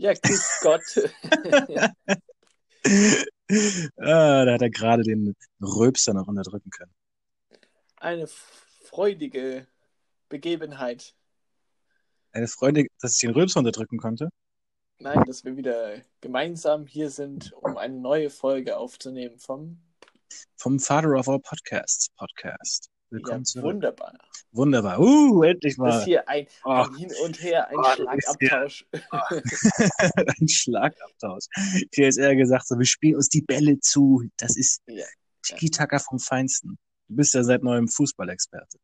Ja, grüß Gott. ah, da hat er gerade den Röpster noch unterdrücken können. Eine freudige Begebenheit. Eine Freude, dass ich den Röpster unterdrücken konnte? Nein, dass wir wieder gemeinsam hier sind, um eine neue Folge aufzunehmen vom vom Father of All Podcasts Podcast. Willkommen ja, zurück. Wunderbar. Wunderbar. Uh, endlich Das mal. ist hier ein, Oh. ein Hin und Her, ein Oh, das ist Schlagabtausch. Ein Schlagabtausch. Ich hätte jetzt eher gesagt, so, wir spielen uns die Bälle zu. Das ist Ja. Tiki-Taka vom Feinsten. Du bist ja seit neuem Fußballexperte.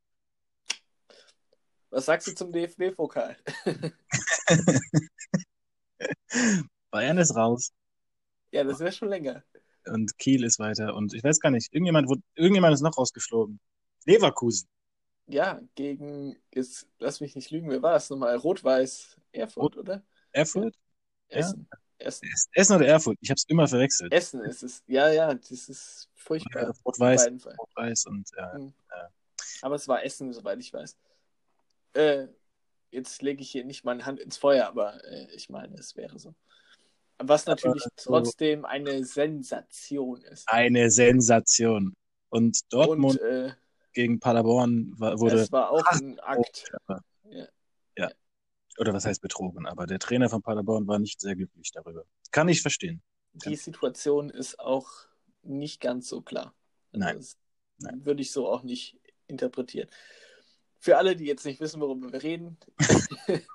Was sagst du zum DFB-Pokal? Bayern ist raus ja, das wäre schon länger. und Kiel ist weiter und ich weiß gar nicht, irgendjemand, wurde, irgendjemand ist noch rausgeflogen. Leverkusen. Ja, gegen, jetzt lass mich nicht lügen, wer war es nochmal? Rot-Weiß Erfurt, oder? Erfurt? Ja. Essen. Essen. Essen oder Erfurt? Ich habe es immer verwechselt. Essen ist es. Ja, ja, das ist furchtbar. Rot-Weiß. Rot-Weiß und äh, Mhm. Aber es war Essen, soweit ich weiß. Äh, jetzt lege ich hier nicht meine Hand ins Feuer, aber äh, ich meine, es wäre so. Was natürlich so- trotzdem eine Sensation ist. eine Sensation. Und Dortmund Und äh, gegen Paderborn wurde es war auch ein Akt. Ja. oder was heißt betrogen, aber der Trainer von Paderborn war nicht sehr glücklich darüber. Kann ich verstehen. Die Situation ist auch nicht ganz so klar. Also Nein. Das Nein. würde ich so auch nicht interpretieren. Für alle, die jetzt nicht wissen, worüber wir reden,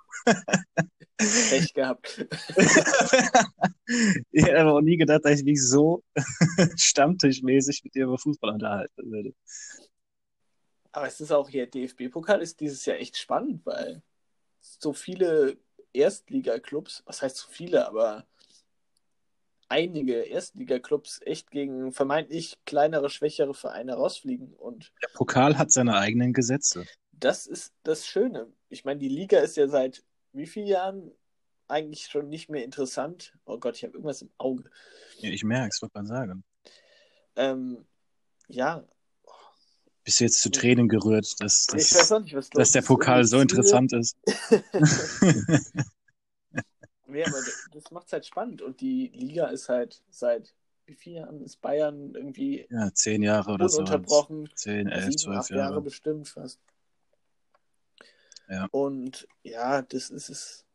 Pech gehabt. ich hätte aber auch nie gedacht, dass ich mich so stammtischmäßig mit dir über Fußball unterhalten würde. Aber es ist auch hier, DFB-Pokal ist dieses Jahr echt spannend, weil so viele Erstliga-Clubs, was heißt so viele, aber einige Erstliga-Clubs echt gegen vermeintlich kleinere, schwächere Vereine rausfliegen. Und Der Pokal hat seine eigenen Gesetze. das ist das Schöne. Ich meine, die Liga ist ja seit wie vielen Jahren eigentlich schon nicht mehr interessant. Oh Gott, ich habe irgendwas im Auge. Ja, ich merke es, wollte man sagen. Ähm, ja, Bist du jetzt zu Tränen gerührt, dass, dass, nicht, dass der. Pokal so interessant ist? Nee, aber das macht es halt spannend. Und die Liga ist halt seit wie vielen Jahren ist Bayern irgendwie Ja, zehn Jahre oder so. ununterbrochen. Zehn, elf, zwölf Jahre Jahre. bestimmt fast. Ja. Und ja, das ist es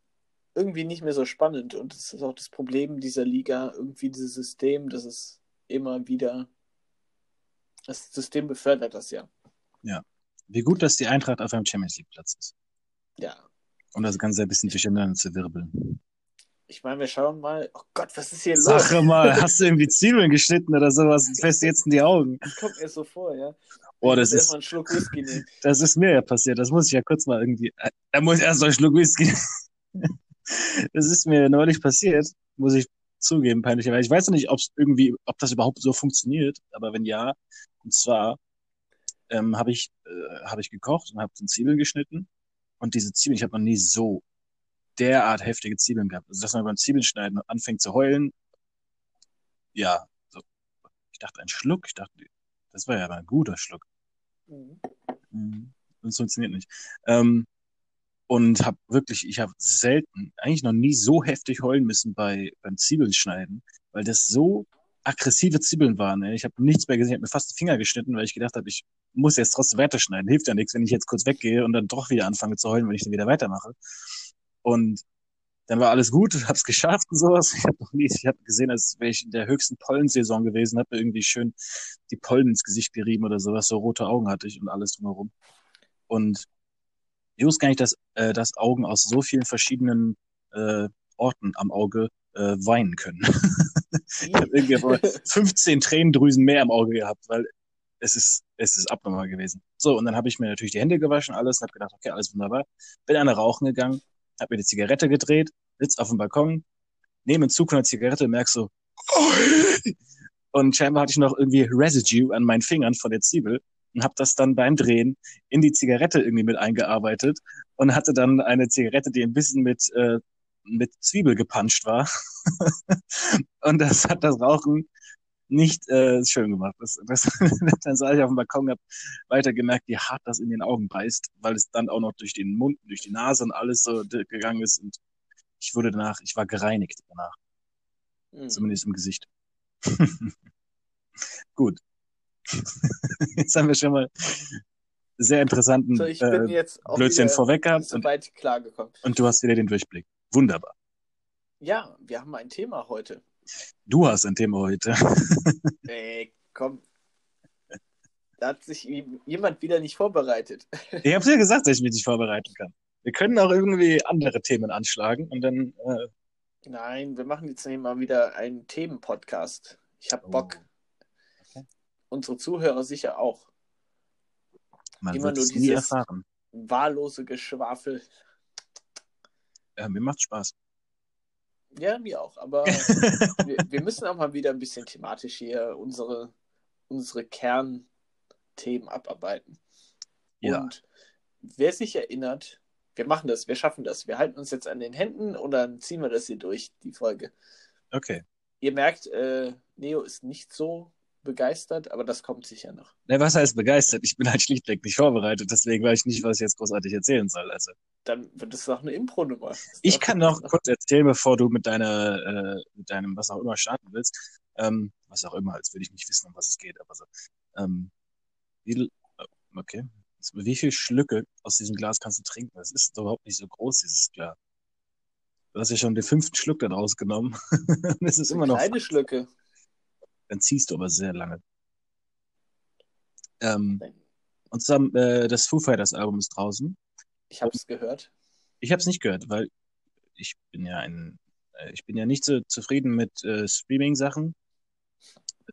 irgendwie nicht mehr so spannend. Und das ist auch das Problem dieser Liga, irgendwie dieses System, das ist immer wieder. Das System befördert das ja. Wie gut, dass die Eintracht auf einem Champions League Platz ist. Ja. Um das Ganze ein bisschen durcheinander zu wirbeln. Ich meine, wir schauen mal. Oh Gott, was ist hier los? Sache mal, hast du irgendwie Zwiebeln geschnitten oder sowas? Fest jetzt in die Augen. Das kommt mir so vor, ja. Ich das ist, einen Schluck Whisky nehmen. das ist mir ja passiert. Das muss ich ja kurz mal irgendwie. äh, Da muss ich erst noch einen Schluck Whisky. Das ist mir neulich passiert, muss ich zugeben, peinlicherweise. Ich weiß noch nicht, ob es irgendwie, ob das überhaupt so funktioniert, aber wenn ja, und zwar ähm, habe ich, äh, habe ich gekocht und habe dann Zwiebeln geschnitten. Und diese Zwiebeln, ich habe noch nie so derart heftige Zwiebeln gehabt. Also, dass man beim Zwiebeln schneiden anfängt zu heulen. Ja, so. Ich dachte, ein Schluck. Ich dachte, das war ja aber ein guter Schluck. Mhm. Mhm. Das funktioniert nicht. Ähm, und habe wirklich, ich habe selten, eigentlich noch nie so heftig heulen müssen bei beim Zwiebeln schneiden, weil das so aggressive Zwiebeln waren. Ey. Ich habe nichts mehr gesehen, ich habe mir fast den Finger geschnitten, weil ich gedacht habe, ich muss jetzt trotzdem weiterschneiden. Hilft ja nichts, wenn ich jetzt kurz weggehe und dann doch wieder anfange zu heulen, wenn ich dann wieder weitermache. Und dann war alles gut, hab's geschafft und sowas. Ich habe noch nie, ich habe gesehen, als wäre ich in der höchsten Pollensaison gewesen, habe mir irgendwie schön die Pollen ins Gesicht gerieben oder sowas, so rote Augen hatte ich und alles drumherum. Und ich wusste gar nicht, dass, äh, dass Augen aus so vielen verschiedenen äh, Orten am Auge äh, weinen können. ich habe irgendwie aber 15 Tränendrüsen mehr im Auge gehabt, weil es ist, es ist abnormal gewesen. So, und dann habe ich mir natürlich die Hände gewaschen, alles, habe gedacht, okay, alles wunderbar. Bin eine rauchen gegangen, habe mir die Zigarette gedreht, sitz auf dem Balkon, nehme einen Zug von der Zigarette und merk so, und scheinbar hatte ich noch irgendwie Residue an meinen Fingern von der Zwiebel und habe das dann beim Drehen in die Zigarette irgendwie mit eingearbeitet und hatte dann eine Zigarette, die ein bisschen mit äh, mit Zwiebel gepanscht war. und das hat das Rauchen nicht äh, schön gemacht. Das, das, dann saß ich auf dem Balkon und habe weiter gemerkt, wie hart das in den Augen beißt, weil es dann auch noch durch den Mund, durch die Nase und alles so gegangen ist. Und ich wurde danach, ich war gereinigt danach. Mhm. Zumindest im Gesicht. Gut. Jetzt haben wir schon mal sehr interessanten So, ich bin äh, jetzt auch Blödsinn wieder vorweg gehabt und, soweit klargekommen. und du hast wieder den Durchblick. Wunderbar. Ja, wir haben ein Thema heute. Du hast ein Thema heute. Ey, komm. Da hat sich jemand wieder nicht vorbereitet. Ich habe dir gesagt, dass ich mich nicht vorbereiten kann. Wir können auch irgendwie andere Themen anschlagen und dann. Äh, Nein, wir machen jetzt nämlich mal wieder einen Themenpodcast. Ich habe Oh. Bock. Okay. Unsere Zuhörer sicher auch. man Immer wird es nie erfahren. Wahllose Geschwafel. Ja, mir macht Spaß. Ja, mir auch. Aber wir, wir müssen auch mal wieder ein bisschen thematisch hier unsere, unsere Kernthemen abarbeiten. Ja. Und wer sich erinnert, wir machen das, wir schaffen das. Wir halten uns jetzt an den Händen und dann ziehen wir das hier durch, die Folge. Okay. Ihr merkt, äh, Neo ist nicht so begeistert, aber das kommt sicher noch. Na, was heißt begeistert? Ich bin halt schlichtweg nicht vorbereitet, deswegen weiß ich nicht, was ich jetzt großartig erzählen soll. Also, Dann wird es auch eine Impro-Nummer. Das ich kann noch kurz erzählen, bevor du mit deiner, äh, mit deinem, was auch immer starten willst. Ähm, was auch immer, als würde ich nicht wissen, um was es geht, aber so. Ähm, wie, oh, okay. Wie viel Schlücke aus diesem Glas kannst du trinken? Das ist doch überhaupt nicht so groß, dieses Glas. Du hast ja schon den fünften Schluck dann rausgenommen. Es ist immer noch. kleine Schlücke. Dann ziehst du aber sehr lange. Ähm, und zwar, äh, das Foo Fighters Album ist draußen. Ich habe es gehört. Ich habe es nicht gehört, weil ich bin ja ein, äh, ich bin ja nicht so zufrieden mit äh, Streaming-Sachen.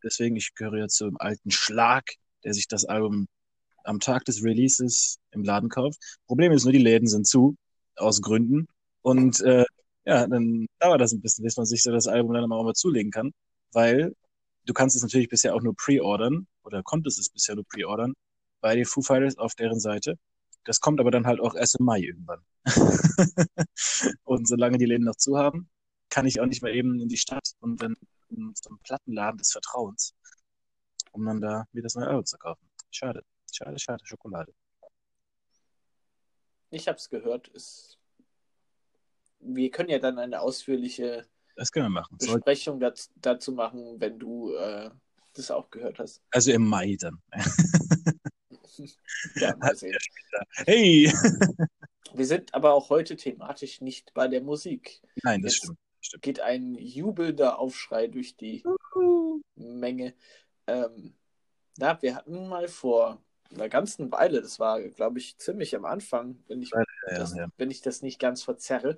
Deswegen, ich gehöre ja zum alten Schlag, der sich das Album am Tag des Releases im Laden kauft. Problem ist nur, die Läden sind zu, aus Gründen. Und äh, ja, dann dauert das ein bisschen, bis man sich so das Album dann auch mal zulegen kann, weil du kannst es natürlich bisher auch nur pre-ordern oder konntest es bisher nur pre-ordern bei den Foo Fighters auf deren Seite. Das kommt aber dann halt auch erst im Mai irgendwann. und solange die Läden noch zu haben, kann ich auch nicht mehr eben in die Stadt und dann in so einem Plattenladen des Vertrauens, um dann da mir das neue Album zu kaufen. Schade, schade, schade, Schokolade. Ich habe es gehört. Es... Wir können ja dann eine ausführliche Das können wir machen. Besprechung dazu, dazu machen, wenn du äh, das auch gehört hast. also im Mai dann. Ja, mal sehen. Hey! Wir sind aber auch heute thematisch nicht bei der Musik. Nein, das Jetzt stimmt. geht ein jubelnder Aufschrei durch die Menge. Ähm, na, wir hatten mal vor einer ganzen Weile, das war, glaube ich, ziemlich am Anfang, wenn ich, Ja, das, ja. wenn ich das nicht ganz verzerre,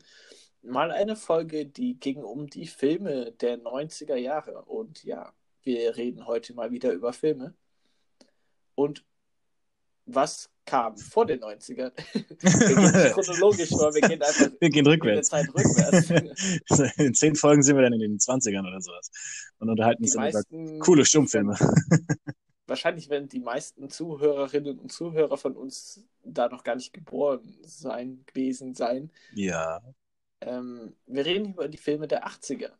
mal eine Folge, die ging um die Filme der 90er Jahre. Und ja, wir reden heute mal wieder über Filme. Und was kam vor den 90ern? wir gehen nicht chronologisch vor, wir gehen einfach Wir gehen in der rückwärts. Zeit rückwärts. In zehn Folgen sind wir dann in den 20ern oder sowas. Und unterhalten Die uns dann über meisten, coole Stummfilme. wahrscheinlich werden die meisten Zuhörerinnen und Zuhörer von uns da noch gar nicht geboren sein, gewesen sein. Ja. Ähm, wir reden über die Filme der 80er.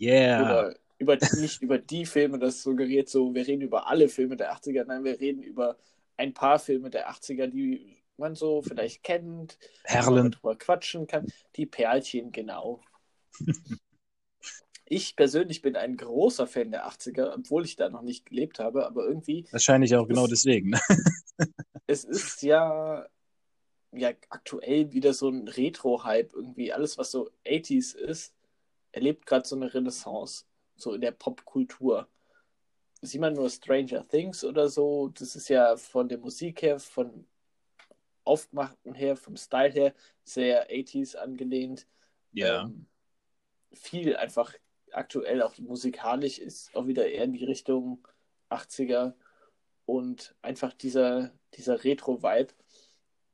Yeah. Oder über, nicht über die Filme, das suggeriert so, wir reden über alle Filme der 80er. Nein, wir reden über ein paar Filme der 80er, die man so vielleicht kennt, Herlen. drüber quatschen kann. Die Perlchen, genau. Ich persönlich bin ein großer Fan der 80er, obwohl ich da noch nicht gelebt habe, aber irgendwie Wahrscheinlich auch genau deswegen. ne? es ist ja, ja aktuell wieder so ein Retro-Hype irgendwie. Alles, was so 80s ist, erlebt gerade so eine Renaissance, so in der Popkultur. Sieht man nur Stranger Things oder so, das ist ja von der Musik her, von Aufgemachten her, vom Style her, sehr 80s angelehnt. Ja. Ähm, viel einfach aktuell, auch musikalisch, ist auch wieder eher in die Richtung 80er und einfach dieser, dieser Retro-Vibe.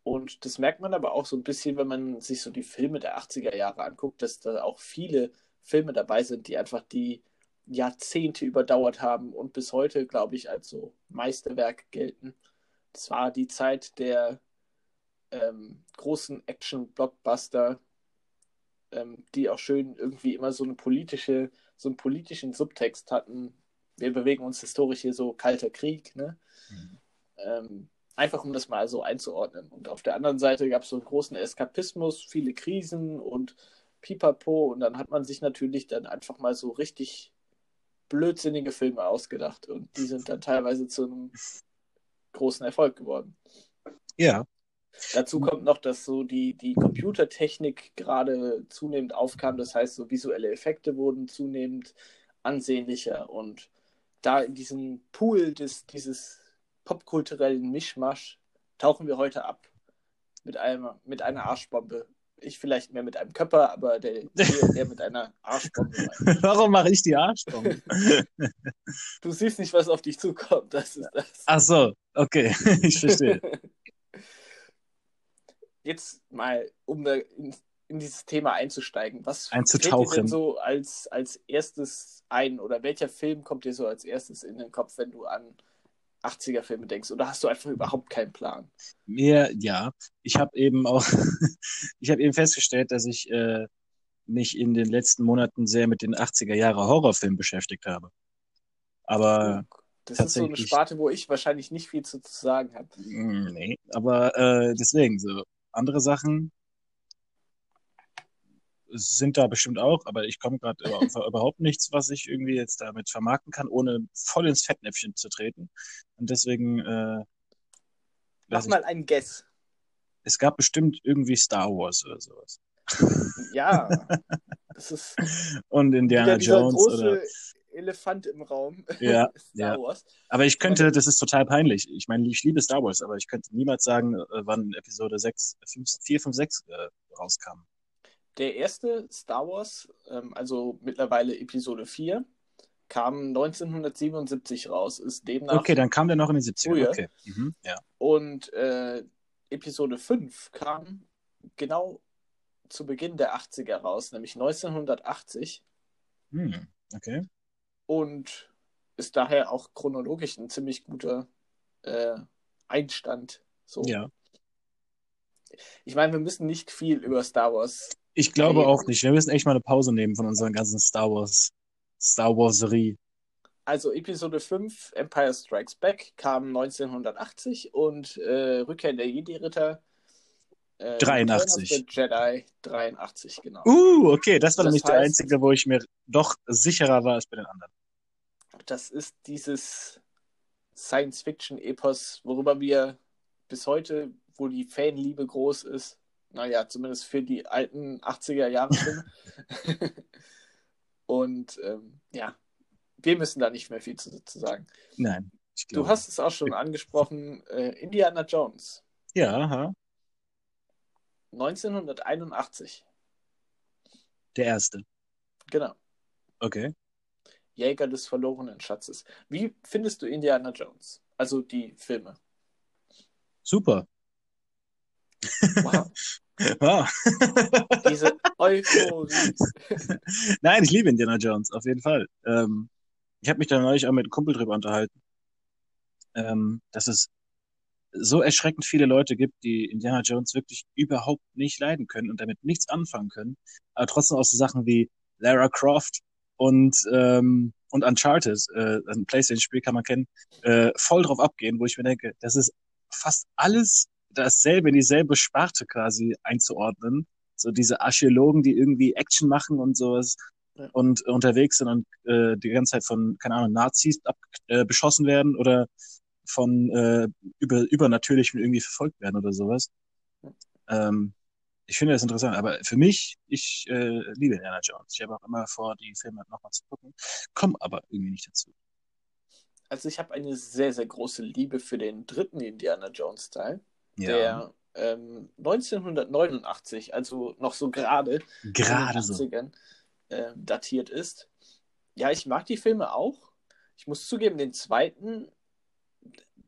Und das merkt man aber auch so ein bisschen, wenn man sich so die Filme der 80er Jahre anguckt, dass da auch viele Filme dabei sind, die einfach die Jahrzehnte überdauert haben und bis heute, glaube ich, als so Meisterwerk gelten. Das war die Zeit der ähm, großen Action-Blockbuster, ähm, die auch schön irgendwie immer so eine politische, so einen politischen Subtext hatten. Wir bewegen uns historisch hier so kalter Krieg, ne? Mhm. Ähm, Einfach um das mal so einzuordnen. Und auf der anderen Seite gab es so einen großen Eskapismus, viele Krisen und Pipapo. Und dann hat man sich natürlich dann einfach mal so richtig blödsinnige Filme ausgedacht. Und die sind dann teilweise zu einem großen Erfolg geworden. Ja. Dazu kommt noch, dass so die, die Computertechnik gerade zunehmend aufkam. Das heißt, so visuelle Effekte wurden zunehmend ansehnlicher. Und da in diesem Pool des, dieses popkulturellen Mischmasch tauchen wir heute ab. Mit, einem, mit einer Arschbombe. Ich vielleicht mehr mit einem Körper, aber der, der, mit einer Arschbombe. Warum mache ich die Arschbombe? du siehst nicht, was auf dich zukommt. Das ist das. Ach so, okay, ich verstehe. Jetzt mal, um in, in dieses Thema einzusteigen, was Einzutauchen. fällt dir denn so als, als erstes ein oder welcher Film kommt dir so als erstes in den Kopf, wenn du an 80er-Filme denkst? Oder hast du einfach überhaupt keinen Plan? Mir, ja. Ich habe eben auch, ich habe eben festgestellt, dass ich äh, mich in den letzten Monaten sehr mit den 80er-Jahre Horrorfilmen beschäftigt habe. Aber das ist so eine Sparte, wo ich wahrscheinlich nicht viel zu, zu sagen habe. Nee, aber äh, deswegen, so andere Sachen sind da bestimmt auch, aber ich komme gerade überhaupt nichts, was ich irgendwie jetzt damit vermarkten kann, ohne voll ins Fettnäpfchen zu treten. Und deswegen. Äh, Mach mal einen Guess. Es gab bestimmt irgendwie Star Wars oder sowas. Ja, das ist. Und Indiana Jones große oder. Elefant im Raum. Ja, Star ja. Wars. Aber ich könnte, das ist total peinlich. Ich meine, ich liebe Star Wars, aber ich könnte niemals sagen, äh, wann Episode 6, 5, 4, 5, 6 äh, rauskam. Der erste Star Wars, ähm, also mittlerweile Episode 4, kam 1977 raus, ist demnach. Okay, dann kam der noch in den 70ern. Früher. Okay. Mhm, ja. Und äh, Episode 5 kam genau zu Beginn der 80er raus, nämlich 1980. Hm, okay. Und ist daher auch chronologisch ein ziemlich guter äh, Einstand. So. Ja. Ich meine, wir müssen nicht viel über Star Wars. Ich glaube reden. auch nicht. Wir müssen echt mal eine Pause nehmen von unserer ganzen Star Wars, Star Warserie. Also Episode 5, Empire Strikes Back, kam 1980 und äh, Rückkehr der Jedi-Ritter äh, 83. Return of the Jedi 83, genau. Uh, okay, das war Das nämlich der heißt- einzige, wo ich mir doch sicherer war als bei den anderen. Das ist dieses Science-Fiction-Epos, worüber wir bis heute, wo die Fanliebe groß ist, naja, zumindest für die alten 80er-Jahre-Filme. Und ähm, ja, wir müssen da nicht mehr viel zu, zu sagen. Nein. Du hast es auch schon angesprochen, äh, Indiana Jones, Ja, aha. 1981. Der erste. Genau. Okay. Jäger des verlorenen Schatzes. Wie findest du Indiana Jones? Also die Filme. Super. Wow, Wow. diese Euphorie. Nein, ich liebe Indiana Jones, auf jeden Fall. Ähm, ich habe mich da neulich auch mit einem Kumpel drüber unterhalten, ähm, dass es so erschreckend viele Leute gibt, die Indiana Jones wirklich überhaupt nicht leiden können und damit nichts anfangen können, aber trotzdem auch so Sachen wie Lara Croft und ähm, und Uncharted, äh, ein PlayStation-Spiel kann man kennen, äh, voll drauf abgehen, wo ich mir denke, das ist fast alles dasselbe, in dieselbe Sparte quasi einzuordnen. So diese Archäologen, die irgendwie Action machen und sowas Ja. und unterwegs sind und äh, die ganze Zeit von, keine Ahnung, Nazis ab, äh, beschossen werden oder von äh, über, Übernatürlichem irgendwie verfolgt werden oder sowas. Ähm, ich finde das interessant, aber für mich, ich äh, liebe Indiana Jones. Ich habe auch immer vor, die Filme nochmal zu gucken, komme aber irgendwie nicht dazu. Also ich habe eine sehr, sehr große Liebe für den dritten Indiana Jones Teil, Ja, der ähm, 1989, also noch so gerade gerade so. 80ern äh, datiert ist. Ja, ich mag die Filme auch. Ich muss zugeben, den zweiten,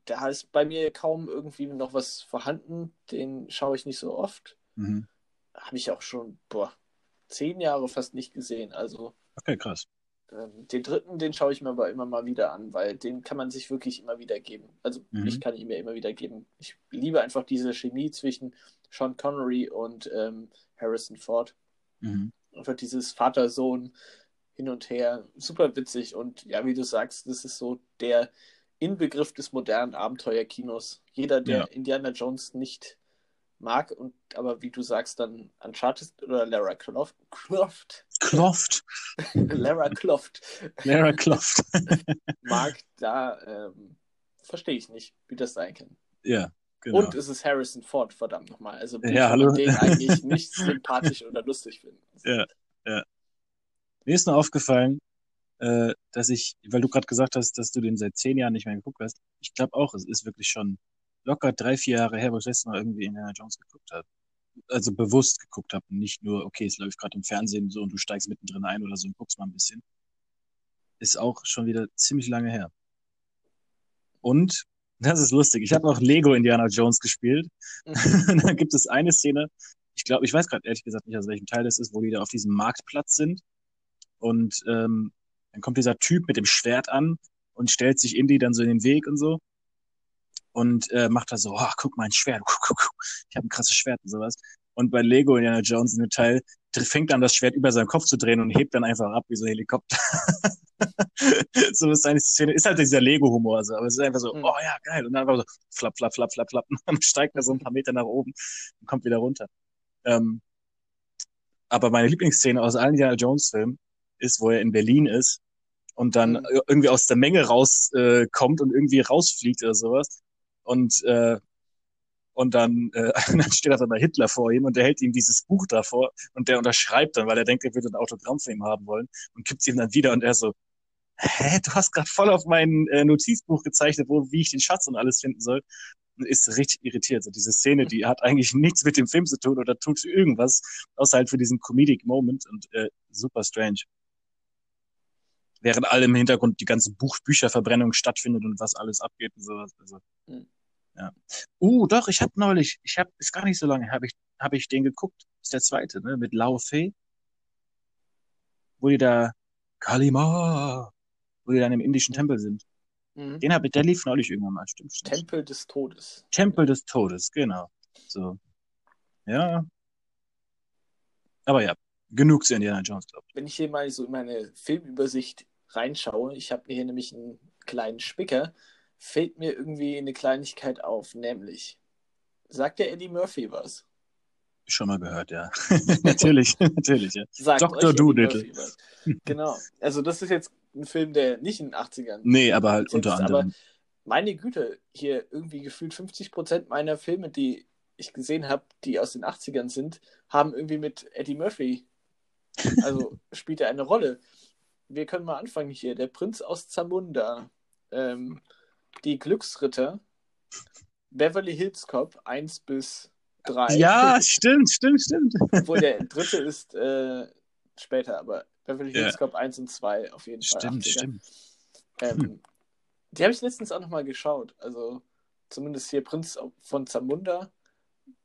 da ist bei mir kaum irgendwie noch was vorhanden. Den schaue ich nicht so oft. Mhm. Habe ich auch schon, boah, zehn Jahre fast nicht gesehen. Also Okay, krass. Ähm, den dritten, den schaue ich mir aber immer mal wieder an, weil den kann man sich wirklich immer wieder geben. Also Mhm. ich kann ihn mir immer wieder geben. Ich liebe einfach diese Chemie zwischen Sean Connery und ähm, Harrison Ford. Mhm. Einfach dieses Vater-Sohn hin und her. Super witzig und ja, wie du sagst, das ist so der Inbegriff des modernen Abenteuerkinos. Jeder, der Ja. Indiana Jones nicht mag und aber wie du sagst, dann Uncharted oder Lara Croft, Croft Croft. Lara Croft Lara Croft. mag, da ähm, verstehe ich nicht, wie das sein kann. ja, genau. Und es ist Harrison Ford, verdammt nochmal. Also Ja, hallo. den eigentlich nicht sympathisch oder lustig finden. Ja, ja. Mir ist nur aufgefallen, äh, dass ich, weil du gerade gesagt hast, dass du den seit zehn Jahren nicht mehr geguckt hast. Ich glaube auch, es ist wirklich schon locker drei, vier Jahre her, wo ich das letzte Mal irgendwie Indiana Jones geguckt habe. Also bewusst geguckt habe und nicht nur, okay, es läuft gerade im Fernsehen so und du steigst mittendrin ein oder so und guckst mal ein bisschen. Ist auch schon wieder ziemlich lange her. Und, das ist lustig, ich habe auch Lego Indiana Jones gespielt. Und da gibt es eine Szene, ich glaube, ich weiß gerade ehrlich gesagt nicht, aus welchem Teil das ist, wo die da auf diesem Marktplatz sind. Und ähm, dann kommt dieser Typ mit dem Schwert an und stellt sich Indy dann so in den Weg und so. Und äh, macht da so, oh, guck mal, ein Schwert. Ich habe ein krasses Schwert und sowas. Und bei Lego Indiana Jones in dem Teil fängt dann das Schwert über seinen Kopf zu drehen und hebt dann einfach ab wie so ein Helikopter. so ist eine Szene. Ist halt dieser Lego-Humor, so. aber es ist einfach so, Mhm. oh ja, geil. Und dann einfach so, flapp, flapp, flapp, flapp, flapp. Und dann steigt er so ein paar Meter nach oben und kommt wieder runter. Ähm, aber meine Lieblingsszene aus allen Indiana Jones Filmen ist, wo er in Berlin ist und dann Mhm. irgendwie aus der Menge rauskommt äh, und irgendwie rausfliegt oder sowas. Und äh, und dann, äh, dann steht auf einmal Hitler vor ihm und der hält ihm dieses Buch davor und der unterschreibt dann, weil er denkt, er würde ein Autogramm von ihm haben wollen und gibt es ihm dann wieder und er so, hä, du hast gerade voll auf mein äh, Notizbuch gezeichnet, wo wie ich den Schatz und alles finden soll. Und ist richtig irritiert. So diese Szene, die hat eigentlich nichts mit dem Film zu tun oder tut irgendwas, außer halt für diesen Comedic Moment und äh, super strange. Während allem im Hintergrund die ganze Buch Bücherverbrennung stattfindet und was alles abgeht und sowas. Also, Mhm. Ja. Uh, doch, ich habe neulich, ich habe, ist gar nicht so lange, habe ich, habe ich den geguckt. Ist der zweite, ne? Mit Lao Fei. Wo die da Kalima, wo die dann im indischen Mhm. Tempel sind. Mhm. Den habe ich, der lief neulich irgendwann mal, stimmt, stimmt. Tempel des Todes. Tempel des Todes, genau. So. Ja. Aber ja, genug zu Indiana Jones, glaube Wenn ich hier mal so in meine Filmübersicht reinschaue, ich habe hier nämlich einen kleinen Spicker, fällt mir irgendwie eine Kleinigkeit auf, nämlich sagt der Eddie Murphy was? Schon mal gehört, ja. natürlich, natürlich, ja. Sagt Dr. Doolittle. Genau. Also das ist jetzt ein Film, der nicht in den 80ern Nee, aber halt unter aber anderem. meine Güte, hier irgendwie gefühlt 50% meiner Filme, die ich gesehen habe, die aus den 80ern sind, haben irgendwie mit Eddie Murphy, also spielt er eine Rolle. Wir können mal anfangen hier. Der Prinz aus Zamunda, ähm, die Glücksritter, Beverly Hills Cop 1 bis 3. Ja, stimmt, stimmt, stimmt. Obwohl der dritte ist äh, später, aber Beverly Ja. Hills Cop 1 und 2 auf jeden Fall. Stimmt, 80er. stimmt. Ähm, Die habe ich letztens auch nochmal geschaut. Also zumindest hier Prinz von Zamunda.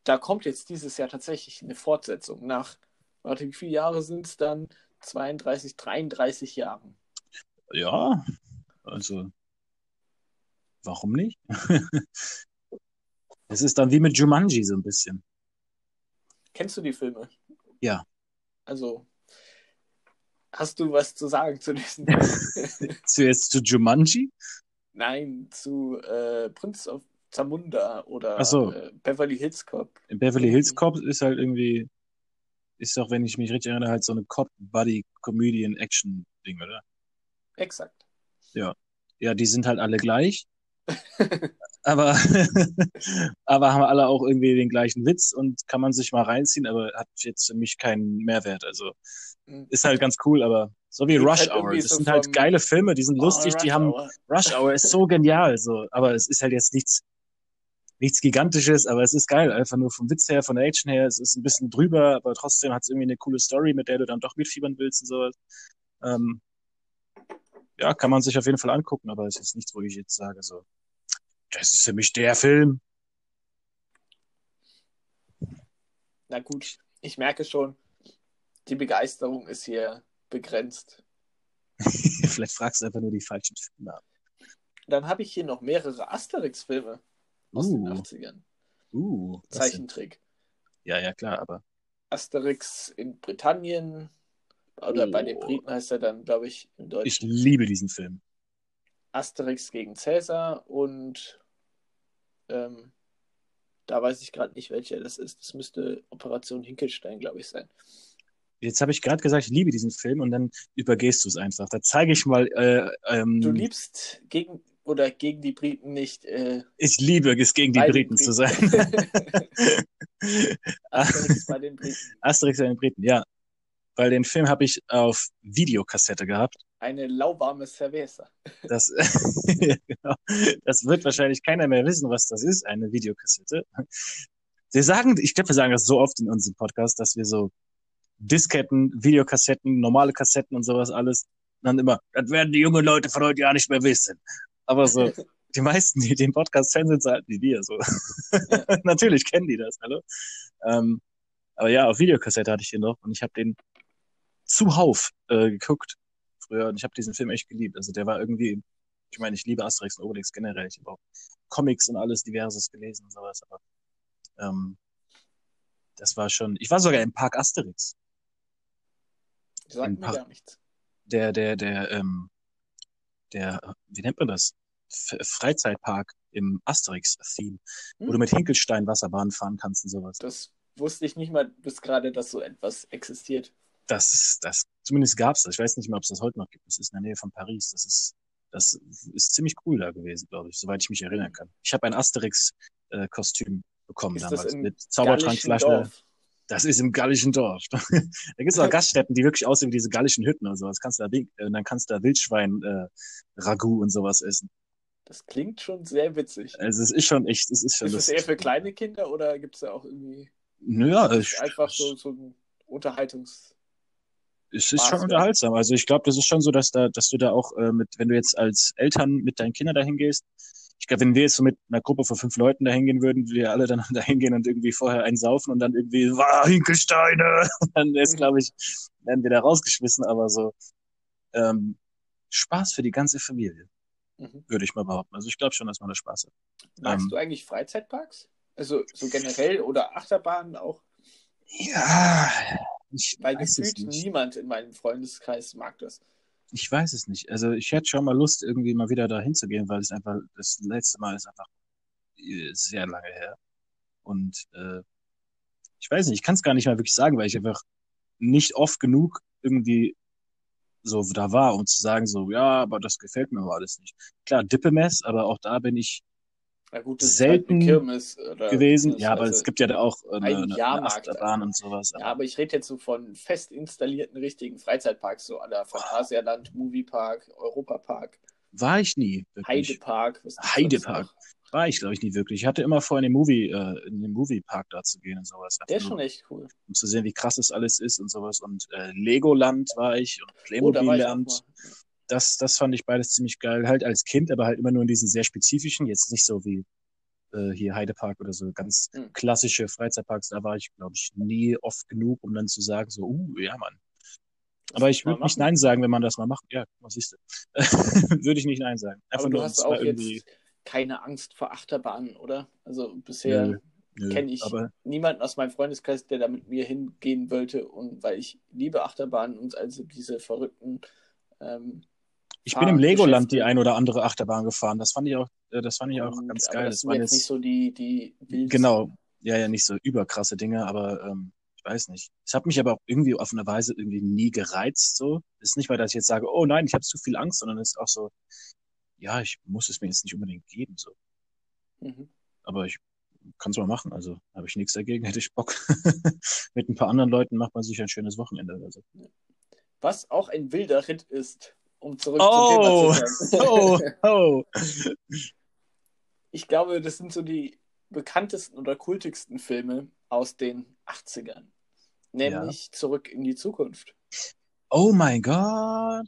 Da kommt jetzt dieses Jahr tatsächlich eine Fortsetzung nach, warte, wie viele Jahre sind es dann? 32, 33 Jahren. Ja, also, warum nicht? Es ist dann wie mit Jumanji so ein bisschen. Kennst du die Filme? Ja. Also, hast du was zu sagen zu diesen? Zuerst zu Jumanji? Nein, zu äh, Prinz of Zamunda oder so. äh, Beverly Hills Cop. In Beverly Hills Cop ist halt irgendwie, ist doch, wenn ich mich richtig erinnere, halt so eine Cop-Buddy-Comedian-Action-Ding, oder? Exakt. Ja, die sind halt alle gleich. Aber, aber haben alle auch irgendwie den gleichen Witz und kann man sich mal reinziehen, aber hat jetzt für mich keinen Mehrwert. Also ist halt ganz cool, aber so wie Rush halt Hour. Das so sind halt geile Filme, die sind lustig, Oh, die Rush haben Hour. Rush Hour ist so genial, so, aber es ist halt jetzt nichts, nichts Gigantisches, aber es ist geil, einfach nur vom Witz her, von der Action her, es ist ein bisschen drüber, aber trotzdem hat es irgendwie eine coole Story, mit der du dann doch mitfiebern willst und sowas. Ähm, ja, kann man sich auf jeden Fall angucken, aber es ist nichts, wo ich jetzt sage, so, das ist für mich der Film. Na gut, ich merke schon, die Begeisterung ist hier begrenzt. Vielleicht fragst du einfach nur die falschen Filme ab. Dann habe ich hier noch mehrere Asterix-Filme aus den Uh, 80ern. uh? Zeichentrick. Ja, ja, klar, aber Asterix in Britannien. Oder bei den Oh. Briten heißt er dann, glaube ich, im ich Deutschen. liebe diesen Film. Asterix gegen Cäsar und ähm, da weiß ich gerade nicht, welcher das ist. Das müsste Operation Hinkelstein, glaube ich, sein. Jetzt habe ich gerade gesagt, ich liebe diesen Film und dann übergehst du es einfach. Da zeige ich mal. Äh, ähm, Du liebst gegen oder gegen die Briten nicht. Äh, ich liebe es, gegen die bei den Briten zu sein. Asterix bei den Briten. Asterix bei den Briten, ja. Weil den Film habe ich auf Videokassette gehabt. Eine lauwarme Cerveza. Das, ja, genau. das wird wahrscheinlich keiner mehr wissen, was das ist, eine Videokassette. Wir sagen, ich glaube, wir sagen das so oft in unserem Podcast, dass wir so Disketten, Videokassetten, normale Kassetten und sowas alles, dann immer, das werden die jungen Leute von heute ja nicht mehr wissen. Aber so, die meisten, die den Podcast kennen, sind so alt wie wir, so. Natürlich kennen die das, hallo. Ähm, aber ja, auf Videokassette hatte ich den noch und ich habe den zuhauf äh, geguckt früher und ich habe diesen Film echt geliebt. Also der war irgendwie, ich meine, ich liebe Asterix und Obelix generell. Ich habe auch Comics und alles diverses gelesen und sowas, aber ähm, das war schon. Ich war sogar im Park Asterix. Sagt mir gar nichts. Der, der, der, ähm, der, wie nennt man das? F Freizeitpark im Asterix-Theme, wo Hm. du mit Hinkelstein Wasserbahn fahren kannst und sowas. Das wusste ich nicht mal bis gerade, dass so etwas existiert. Das ist, das, zumindest gab's das. Ich weiß nicht mehr, ob es das heute noch gibt. Das ist in der Nähe von Paris. Das ist, das ist ziemlich cool da gewesen, glaube ich, soweit ich mich erinnern kann. Ich habe ein Asterix-Kostüm bekommen Ist das damals mit Zaubertrankflasche. Das ist im gallischen Dorf. da gibt's auch Gaststätten, die wirklich aussehen wie diese gallischen Hütten und sowas. Kannst du da, Wild- äh, dann kannst du da Wildschwein, äh, Ragout und sowas essen. Das klingt schon sehr witzig. Also es ist schon echt, es ist schon Ist das lustig. eher für kleine Kinder oder gibt es da auch irgendwie Naja, das ich, einfach so, so ein Unterhaltungs... es ist schon unterhaltsam. Also ich glaube, das ist schon so, dass da, dass du da auch äh, mit, wenn du jetzt als Eltern mit deinen Kindern dahin gehst, ich glaube, wenn wir jetzt so mit einer Gruppe von fünf Leuten dahin gehen würden, wir alle dann dahin gehen und irgendwie vorher einen saufen und dann irgendwie, war Hinkelsteine, dann ist, Mhm. glaube ich, werden wir da rausgeschmissen, aber so ähm, Spaß für die ganze Familie, Mhm. würde ich mal behaupten. Also ich glaube schon, dass man da Spaß hat. Magst Ähm. du eigentlich Freizeitparks? Also so generell oder Achterbahnen auch? Ja, ich Weil weiß es gefühlt nicht. niemand in meinem Freundeskreis mag das. Ich weiß es nicht. Also ich hätte schon mal Lust, irgendwie mal wieder da hinzugehen, weil es einfach, das letzte Mal ist einfach äh, sehr lange her. Und äh, ich weiß nicht, ich kann es gar nicht mal wirklich sagen, weil ich einfach nicht oft genug irgendwie so da war, um zu sagen, so, ja, aber das gefällt mir aber alles nicht. Klar, Dippemess, aber auch da bin ich Na gut, das Selten ist halt eine Kirmes oder gewesen. Ja, aber beziehungsweise- es gibt ja da auch äh, eine, ein eine, eine Jahrmarkt Achterbahn einfach. und sowas. Ja, aber ich rede jetzt so von fest installierten richtigen Freizeitparks, so an der Phantasialand, Moviepark, Europapark, War ich nie, wirklich. Heidepark. Heidepark. War ich, glaube ich, nie wirklich. Ich hatte immer vor, in den Movie, äh, in den Moviepark da zu gehen und sowas. Der ist nur, schon echt cool. um zu sehen, wie krass das alles ist und sowas. Und äh, Legoland war ich und Oh, Playmobil-Land. mal. Das, das fand ich beides ziemlich geil. Halt als Kind, aber halt immer nur in diesen sehr spezifischen, jetzt nicht so wie äh, hier Heidepark oder so ganz Hm. klassische Freizeitparks. Da war ich, glaube ich, nie oft genug, um dann zu sagen, so, uh, ja, Mann. Aber ich würde nicht. Nein sagen, wenn man das mal macht. Ja, was siehst du? würde ich nicht Nein sagen. Einfach Aber du nur, hast auch irgendwie, jetzt keine Angst vor Achterbahnen, oder? Also bisher kenne ich aber niemanden aus meinem Freundeskreis, der da mit mir hingehen wollte. Und weil ich liebe Achterbahnen und also diese verrückten ähm, ich bin im Legoland die ein oder andere Achterbahn gefahren. Das fand ich auch, äh, das fand ich auch und, ganz aber geil. das Das waren jetzt nicht so die, die wildsten. genau, ja, ja, nicht so überkrasse Dinge, aber ähm, ich weiß nicht. Es hat mich aber auch irgendwie auf eine Weise irgendwie nie gereizt. So, ist nicht mal, dass ich jetzt sage, oh nein, ich habe zu viel Angst, sondern es ist auch so, ja, ich muss es mir jetzt nicht unbedingt geben, so. Mhm. Aber ich kann es mal machen. Also habe ich nichts dagegen, hätte ich Bock. Mit ein paar anderen Leuten macht man sich ein schönes Wochenende. Also. Was auch ein wilder Ritt ist, um zurück Oh, zum Thema zu oh, kommen. oh. Ich glaube, das sind so die bekanntesten oder kultigsten Filme aus den 80ern. Nämlich Zurück in die Zukunft. Oh mein Gott.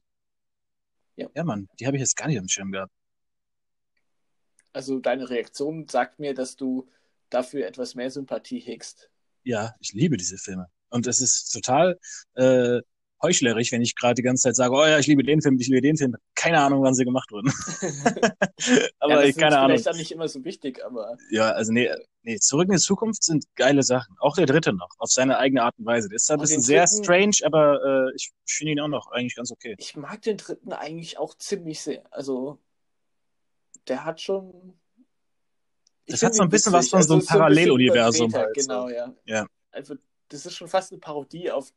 Ja. Ja, Mann, die habe ich jetzt gar nicht am Schirm gehabt. Also deine Reaktion sagt mir, dass du dafür etwas mehr Sympathie hegst. Ja, ich liebe diese Filme. Und es ist total äh, heuchlerisch, wenn ich gerade die ganze Zeit sage, oh ja, ich liebe den Film, ich liebe den Film. Keine Ahnung, wann sie gemacht wurden. aber ja, das ich, ist keine Ahnung. vielleicht dann nicht immer so wichtig, aber Ja, also nee, nee, Zurück in die Zukunft sind geile Sachen. Auch der dritte noch, auf seine eigene Art und Weise. Der ist zwar ein Und bisschen sehr dritten- strange, aber äh, ich finde ihn auch noch eigentlich ganz okay. ich mag den dritten eigentlich auch ziemlich sehr. Also der hat schon. Das hat so ein bisschen witzig. was von also so einem Paralleluniversum. Halt, genau, so. ja. ja. Also, das ist schon fast eine Parodie auf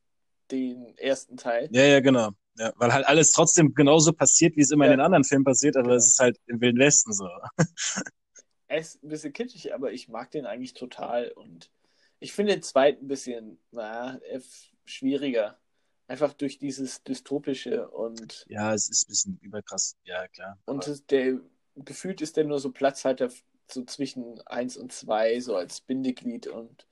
den ersten Teil. Ja, ja, genau. Ja, weil halt alles trotzdem genauso passiert, wie es immer ja. in den anderen Filmen passiert, aber genau. es ist halt im Wilden Westen so. Er ist ein bisschen kitschig, aber ich mag den eigentlich total und ich finde den zweiten ein bisschen, naja, schwieriger. Einfach durch dieses Dystopische und. Ja, es ist ein bisschen überkrass, ja, klar. Und es, der, gefühlt ist der nur so Platzhalter so zwischen 1 und 2, so als Bindeglied und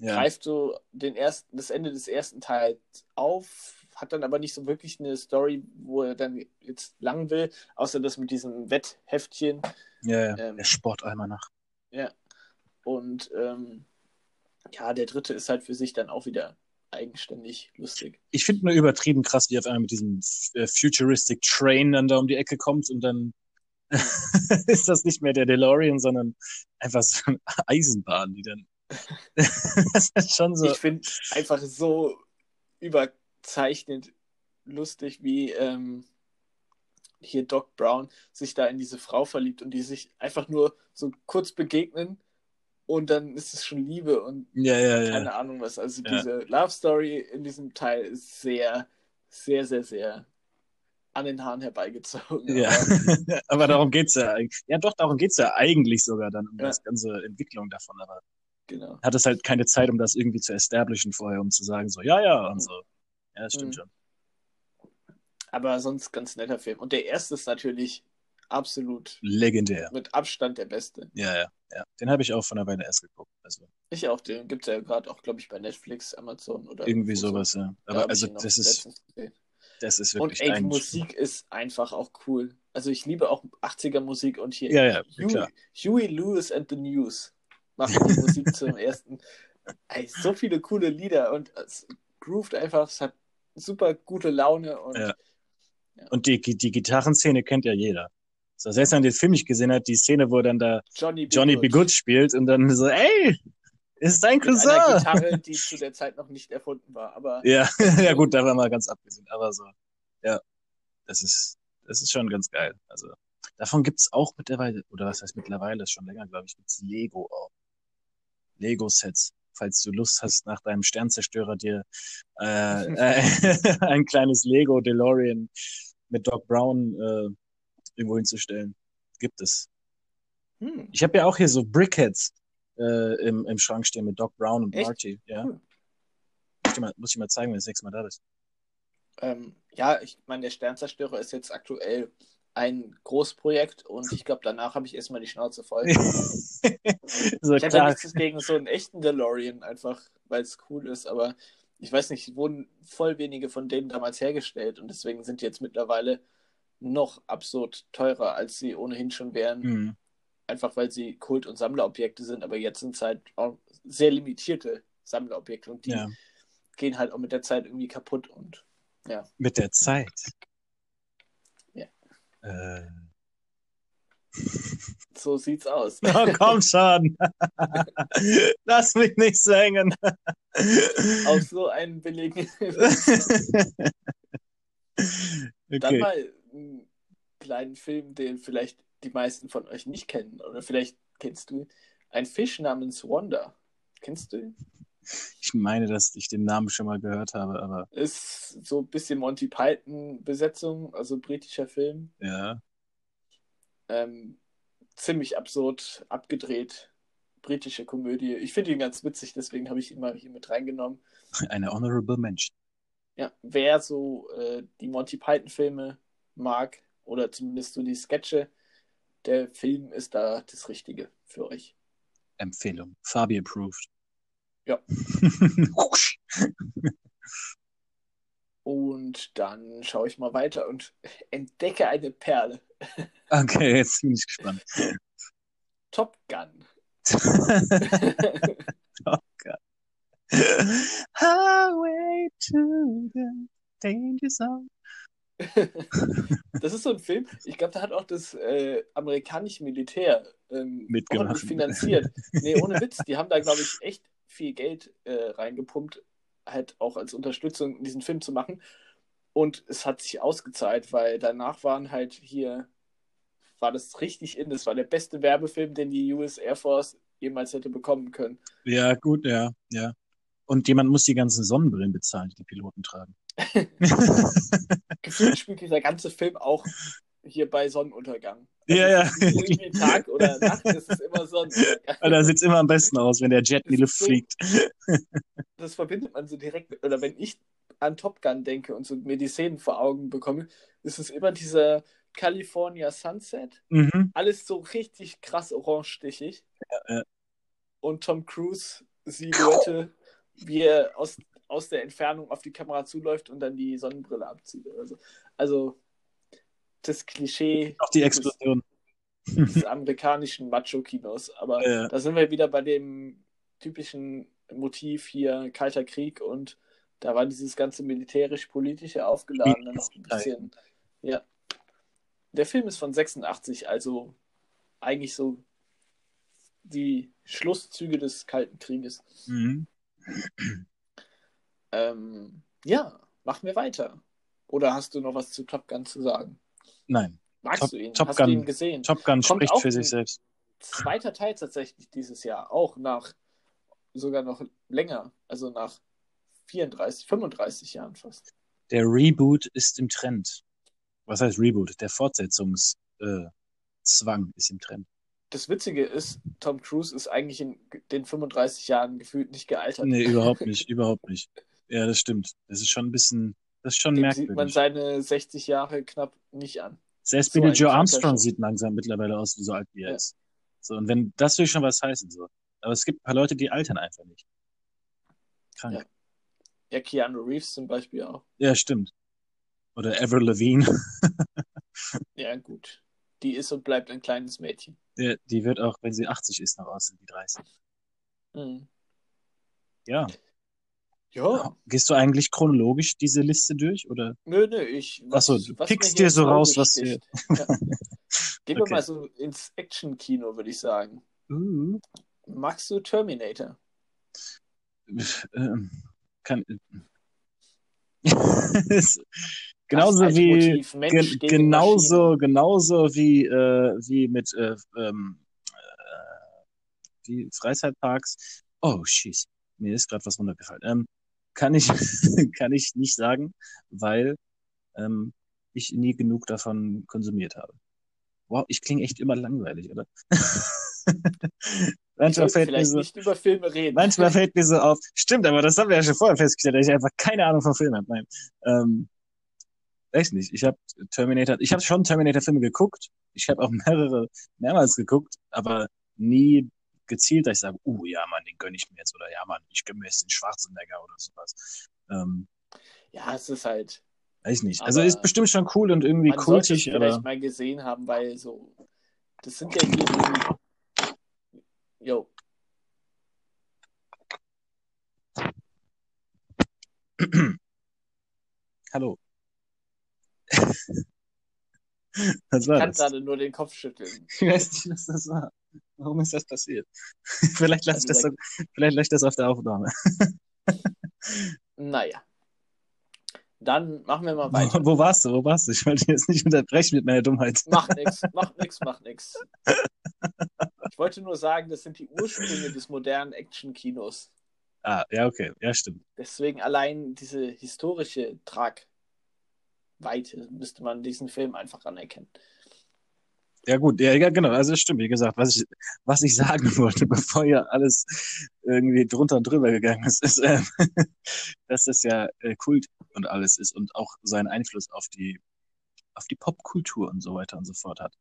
ja. greift so den ersten, das Ende des ersten Teils auf, hat dann aber nicht so wirklich eine Story, wo er dann jetzt lang will, außer das mit diesem Wettheftchen. Ja, ja. Ähm, der Sportalmanach. Ja. Und ähm, ja, der dritte ist halt für sich dann auch wieder eigenständig lustig. Ich finde nur übertrieben krass, wie auf einmal mit diesem äh, Futuristic Train dann da um die Ecke kommt und dann ist das nicht mehr der DeLorean, sondern einfach so eine Eisenbahn, die dann. Das ist schon so. Ich finde einfach so überzeichnet lustig, wie ähm, hier Doc Brown sich da in diese Frau verliebt und die sich einfach nur so kurz begegnen und dann ist es schon Liebe und ja, ja, ja. keine Ahnung was. Also diese Love Story in diesem Teil ist sehr, sehr, sehr, sehr an den Haaren herbeigezogen. Ja, aber, aber darum geht's ja eigentlich. Ja, doch, darum geht's ja eigentlich sogar dann um das ganze Entwicklung davon, aber genau. hat es halt keine Zeit, um das irgendwie zu establishen vorher, um zu sagen, so, ja, ja, und so. Ja, das stimmt mhm. schon. Aber sonst ganz netter Film. Und der erste ist natürlich absolut legendär. Mit Abstand der beste. Ja, ja, ja. Den habe ich auch von einer Weile erst geguckt. Also. Ich auch, den gibt es ja gerade auch, glaube ich, bei Netflix, Amazon oder. Irgendwie sowas, ja. Aber also das ist. Das ist wirklich Und ey, die Musik ist einfach auch cool. Also ich liebe auch 80er Musik und hier ja, ja, Huey. Huey Lewis and the News machen die Musik zum ersten. Ey, so viele coole Lieder und es groovt einfach, es hat super gute Laune und ja. Ja. Und die, die Gitarrenszene kennt ja jeder. So, selbst wenn man den Film nicht gesehen hat, die Szene, wo dann da Johnny B. Johnny B. Good spielt und dann so, ey, ist dein Cousin. Mit einer Gitarre, die zu der Zeit noch nicht erfunden war, aber. Ja, ja gut, da war mal ganz abgesehen, aber so, ja, das ist, das ist schon ganz geil. Also, davon gibt's auch mittlerweile, oder was heißt mittlerweile, ist schon länger, glaube ich, gibt's Lego auch. Lego-Sets falls du Lust hast, nach deinem Sternzerstörer dir äh, äh, ein kleines Lego DeLorean mit Doc Brown äh, irgendwo hinzustellen. Gibt es. Hm. Ich habe ja auch hier so Brickheads äh, im, im Schrank stehen mit Doc Brown und Echt? Marty. Ja. Hm. Muss, ich mal, muss ich mal zeigen, wenn du das nächste Mal da bist. Ähm, ja, ich meine, der Sternzerstörer ist jetzt aktuell ein Großprojekt und ich glaube, danach habe ich erstmal die Schnauze voll. so, ich habe ja nichts gegen so einen echten DeLorean, einfach weil es cool ist, aber ich weiß nicht, wurden voll wenige von denen damals hergestellt und deswegen sind die jetzt mittlerweile noch absurd teurer, als sie ohnehin schon wären. Mhm. Einfach weil sie Kult- und Sammlerobjekte sind, aber jetzt sind es halt auch sehr limitierte Sammlerobjekte und die ja. gehen halt auch mit der Zeit irgendwie kaputt und ja. Mit der Zeit? Ja. Äh. So sieht's aus. Oh, komm schon. Lass mich nicht singen. Auf so einen billigen. okay. Dann mal einen kleinen Film, den vielleicht die meisten von euch nicht kennen. Oder vielleicht kennst du Ein Fisch namens Wanda. Kennst du ihn? Ich meine, dass ich den Namen schon mal gehört habe, aber. Ist so ein bisschen Monty Python-Besetzung, also britischer Film. Ja. Ähm, ziemlich absurd, abgedreht, britische Komödie. Ich finde ihn ganz witzig, deswegen habe ich ihn mal hier mit reingenommen. Eine Honorable Mention. Ja, wer so äh, die Monty Python-Filme mag oder zumindest so die Sketche, der Film ist da das Richtige für euch. Empfehlung. Fabi approved. Ja. und dann schaue ich mal weiter und entdecke eine Perle. Okay, jetzt bin ich gespannt. Top Gun. Top Gun. Highway to the danger zone. das ist so ein Film, ich glaube, da hat auch das äh, amerikanische Militär ähm, Mitgemacht. finanziert. Nee, ohne Witz, die haben da, glaube ich, echt viel Geld äh, reingepumpt, halt auch als Unterstützung, diesen Film zu machen. Und es hat sich ausgezahlt, weil danach waren halt hier war das richtig in. Das war der beste Werbefilm, den die US Air Force jemals hätte bekommen können. Ja, gut, ja, ja. Und jemand muss die ganzen Sonnenbrillen bezahlen, die die Piloten tragen. Gefühlt spielt dieser ganze Film auch hier bei Sonnenuntergang. Ja, ja. Also Irgendwie Tag oder Nacht ist es immer Sonnenuntergang. Da sieht's immer am besten aus, wenn der Jet in die Luft so- fliegt. Das verbindet man so direkt, mit- oder wenn ich an Top Gun denke und so mir die Szenen vor Augen bekomme, ist es immer dieser California Sunset. Mhm. Alles so richtig krass orange-stichig. Ja, ja. Und Tom Cruise Silhouette, wie er aus, aus der Entfernung auf die Kamera zuläuft und dann die Sonnenbrille abzieht. Oder so. Also das Klischee Auch die Explosion. des, des amerikanischen Macho-Kinos. Aber Ja. da sind wir wieder bei dem typischen Motiv hier Kalter Krieg und da war dieses ganze militärisch-politische aufgeladen dann noch ein bisschen. Ja. Der Film ist von 86, also eigentlich so die Schlusszüge des Kalten Krieges. Mhm. Ähm, ja, machen wir weiter. Oder hast du noch was zu Top Gun zu sagen? Nein, Magst Top- du ihn? Top hast Gun. du ihn gesehen? Top Gun Kommt spricht für sich selbst. Zweiter Teil tatsächlich dieses Jahr, auch nach sogar noch länger, also nach 34, 35 Jahren fast. Der Reboot ist im Trend. Was heißt Reboot? Der Fortsetzungszwang äh, ist im Trend. Das Witzige ist, Tom Cruise ist eigentlich in den 35 Jahren gefühlt nicht gealtert. Nee, überhaupt nicht, überhaupt nicht. Ja, das stimmt. Das ist schon ein bisschen, das ist schon Dem sieht man merkwürdig. seine 60 Jahre knapp nicht an. Selbst so Billy Joe Armstrong sieht langsam mittlerweile aus, wie so alt wie er Ja. ist. So, und wenn, das will schon was heißen, so. Aber es gibt ein paar Leute, die altern einfach nicht. Krank. Ja. Ja, Keanu Reeves zum Beispiel auch. Ja, stimmt. Oder Avril Lavigne. Ja, gut. Die ist und bleibt ein kleines Mädchen. Der, die wird auch, wenn sie 80 ist, noch aussehen wie 30. Mhm. Ja. Ja, Gehst du eigentlich chronologisch diese Liste durch? Oder? nö, nö, ich. Ach so, du pickst dir so Auge raus, was dir-. Ja. Gehen wir Okay. mal so ins Action-Kino, würde ich sagen. Uh, Magst du Terminator? ähm, kann, genauso wie Mensch ge genauso genauso wie äh, wie mit äh, ähm, äh, die Freizeitparks. Oh, schieß, mir ist gerade was runtergefallen. Ähm, kann ich kann ich nicht sagen, weil ähm, ich nie genug davon konsumiert habe. Wow, ich klinge echt immer langweilig, oder? Manchmal fällt mir so, nicht über Filme reden. Manchmal fällt mir so auf, stimmt, aber das haben wir ja schon vorher festgestellt, dass ich einfach keine Ahnung von Filmen habe. Nein. Ähm, weiß nicht. Ich habe Terminator, ich habe schon Terminator-Filme geguckt. Ich habe auch mehrere, mehrmals geguckt, aber nie gezielt, dass ich sage, uh, ja, Mann, den gönn ich mir jetzt. Oder ja, Mann, ich gönn mir jetzt den Schwarzenegger oder sowas. Ähm, Ja, es ist halt. weiß nicht. Also ist bestimmt schon cool und irgendwie Man kultig, vielleicht aber mal gesehen haben, weil so. Das sind ja hier die. Jo. hallo. Was Ich war kann das? gerade nur den Kopf schütteln. Ich weiß nicht, was das war. Warum ist das passiert? vielleicht lasse ich das, Also, so, vielleicht lasse ich das auf der Aufnahme. Naja. Dann machen wir mal Wo, weiter. wo warst du? Wo warst du? Ich wollte jetzt nicht unterbrechen mit meiner Dummheit. Mach nix, mach nix, mach nix. Ich wollte nur sagen, das sind die Ursprünge des modernen Action-Kinos. Ah, ja, okay. Ja, stimmt. Deswegen allein diese historische Tragweite müsste man diesen Film einfach anerkennen. Ja, gut. Ja, ja, genau. Also, es stimmt. Wie gesagt, was ich, was ich sagen wollte, bevor ja alles irgendwie drunter und drüber gegangen ist, ist, ähm, dass das ja äh, Kult und alles ist und auch seinen Einfluss auf die, auf die Popkultur und so weiter und so fort hat.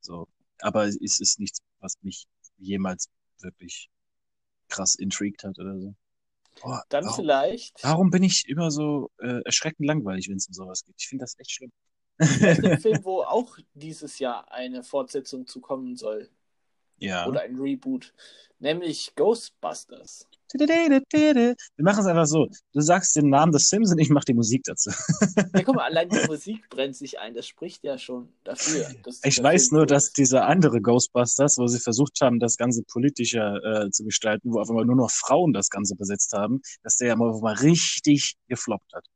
So. Aber es ist nichts, was mich jemals wirklich krass intrigued hat oder so. Boah, Dann warum, vielleicht, warum bin ich immer so äh, erschreckend langweilig, wenn es um sowas geht? Ich finde das echt schlimm. Vielleicht ein Film, wo auch dieses Jahr eine Fortsetzung zu kommen soll. Ja. Oder ein Reboot. Nämlich Ghostbusters. Wir machen es einfach so. Du sagst den Namen des Sims und ich mache die Musik dazu. Ja, guck mal, allein die Musik brennt sich ein. Das spricht ja schon dafür. Ich weiß nur, dass dieser andere Ghostbusters, wo sie versucht haben, das Ganze politischer äh, zu gestalten, wo auf einmal nur noch Frauen das Ganze besetzt haben, dass der ja mal, mal richtig gefloppt hat.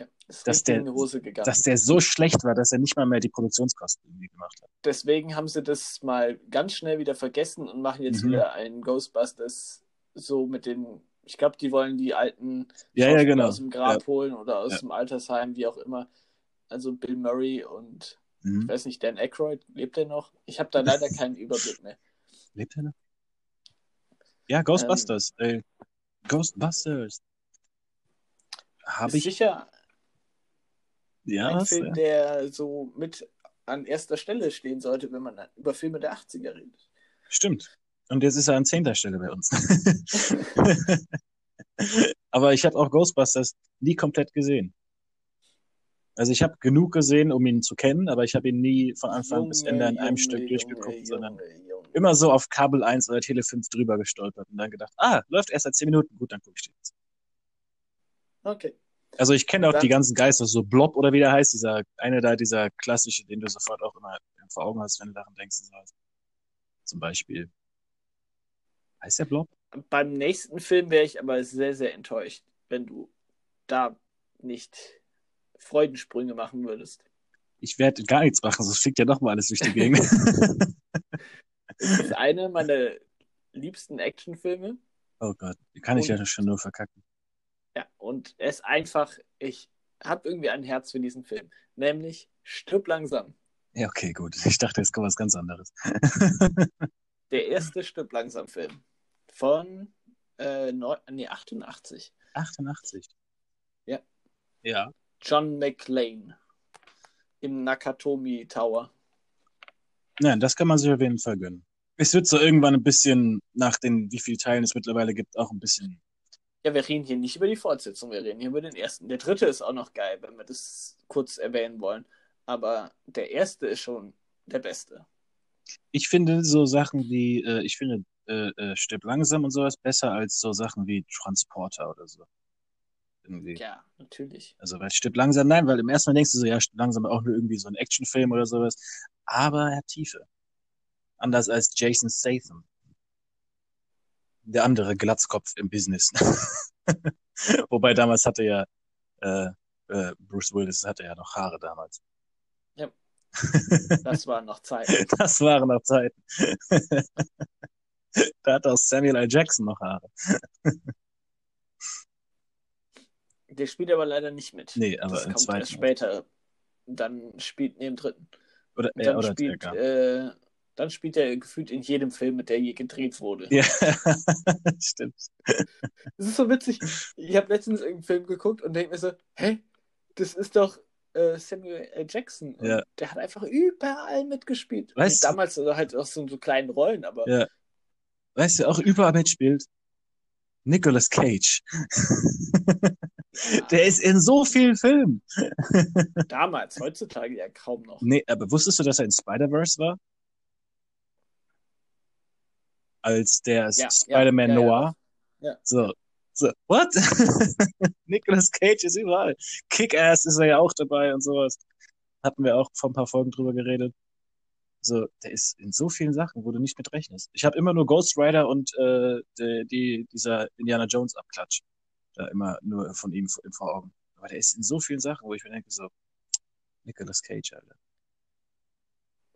Ja, ist dass der- in die Hose gegangen. Dass der so schlecht war, dass er nicht mal mehr die Produktionskosten irgendwie gemacht hat. deswegen haben sie das mal ganz schnell wieder vergessen und machen jetzt Mhm. wieder einen Ghostbusters so mit den, ich glaube, die wollen die alten Ja, ja, genau. aus dem Grab holen oder aus Ja. dem Altersheim, wie auch immer. Also Bill Murray und ich Mhm. weiß nicht, Dan Aykroyd, lebt er noch? Ich habe da leider keinen Überblick mehr. Lebt er noch? Ja, Ghostbusters. ey. Ghostbusters. Habe ich. sicher Ja, ein? Film, Ja. der so mit an erster Stelle stehen sollte, wenn man über Filme der 80er redet. Stimmt. Und jetzt ist er an zehnter Stelle bei uns. Aber ich habe auch Ghostbusters nie komplett gesehen. Also ich habe genug gesehen, um ihn zu kennen, aber ich habe ihn nie von Anfang bis Ende in einem Stück durchgeguckt, sondern Junge. immer so auf Kabel 1 oder Tele 5 drüber gestolpert und dann gedacht, ah, läuft erst seit 10 Minuten, gut, dann gucke ich den jetzt. Okay. Also ich kenne auch Dann- die ganzen Geister, so Blob oder wie der heißt, dieser eine da, dieser klassische, den du sofort auch immer vor Augen hast, wenn du daran denkst. Zum Beispiel. Heißt der Blob? Beim nächsten Film wäre ich aber sehr, sehr enttäuscht, wenn du da nicht Freudensprünge machen würdest. Ich werde gar nichts machen, sonst fliegt ja doch mal alles durch die Gegend. Es ist einer meiner liebsten Actionfilme. oh Gott, die kann ich ja Und- schon nur verkacken. Ja, und er ist einfach, ich habe irgendwie ein Herz für diesen Film. Nämlich Stirb langsam. Ja, okay, gut. Ich dachte, jetzt kommt was ganz anderes. Der erste Stirb langsam Film. Von äh, nee, 88. 88. Ja. Ja. John McClane. Im Nakatomi Tower. Nein, das kann man sich auf jeden Fall gönnen. Es wird so irgendwann ein bisschen, nach den, wie viele Teilen es mittlerweile gibt, auch ein bisschen. Ja, wir reden hier nicht über die Fortsetzung, wir reden hier über den ersten. Der dritte ist auch noch geil, wenn wir das kurz erwähnen wollen. Aber der erste ist schon der beste. Ich finde so Sachen wie, äh, ich finde äh, äh, Stirb langsam und sowas besser als so Sachen wie Transporter oder so. Irgendwie. Ja, natürlich. Also, weil Stirb langsam, nein, weil im ersten Mal denkst du so, ja, Stirb langsam auch nur irgendwie so ein Actionfilm oder sowas. Aber er hat Tiefe. Anders als Jason Statham. Der andere Glatzkopf im Business. Wobei damals hatte ja, äh, äh, Bruce Willis hatte ja noch Haare damals. Ja. Das war noch Zeit. Das waren noch Zeiten. da hat auch Samuel L. Jackson noch Haare. Der spielt aber leider nicht mit. Nee, aber das im kommt zweiten. erst später. Dann spielt neben dritten. Oder, ja, dann, oder spielt, äh, dann spielt er gefühlt in jedem Film, mit der je gedreht wurde. Ja, stimmt. Das ist so witzig. Ich habe letztens irgendeinen Film geguckt und denke mir so, hä, das ist doch äh, Samuel L. Jackson. Und Ja. Der hat einfach überall mitgespielt. Weißt damals also halt auch so, so kleinen Rollen, aber Ja. Weißt du, auch überall mitspielt Nicolas Cage. ja, Der ist in so vielen Filmen. damals, heutzutage ja kaum noch. Nee, aber wusstest du, dass er in Spider-Verse war? Als der Ja, Spider-Man ja, ja. Noir? Ja. So. So, what? Nicolas Cage ist überall. Kick-Ass ist er ja auch dabei und sowas. Hatten wir auch vor ein paar Folgen drüber geredet. So, der ist in so vielen Sachen, wo du nicht mit rechnest. Ich habe immer nur Ghost Rider und äh, die, die, dieser Indiana Jones Abklatsch. Da immer nur von ihm vor, vor Augen. Aber der ist in so vielen Sachen, wo ich mir denke, so, Nicolas Cage, Alter.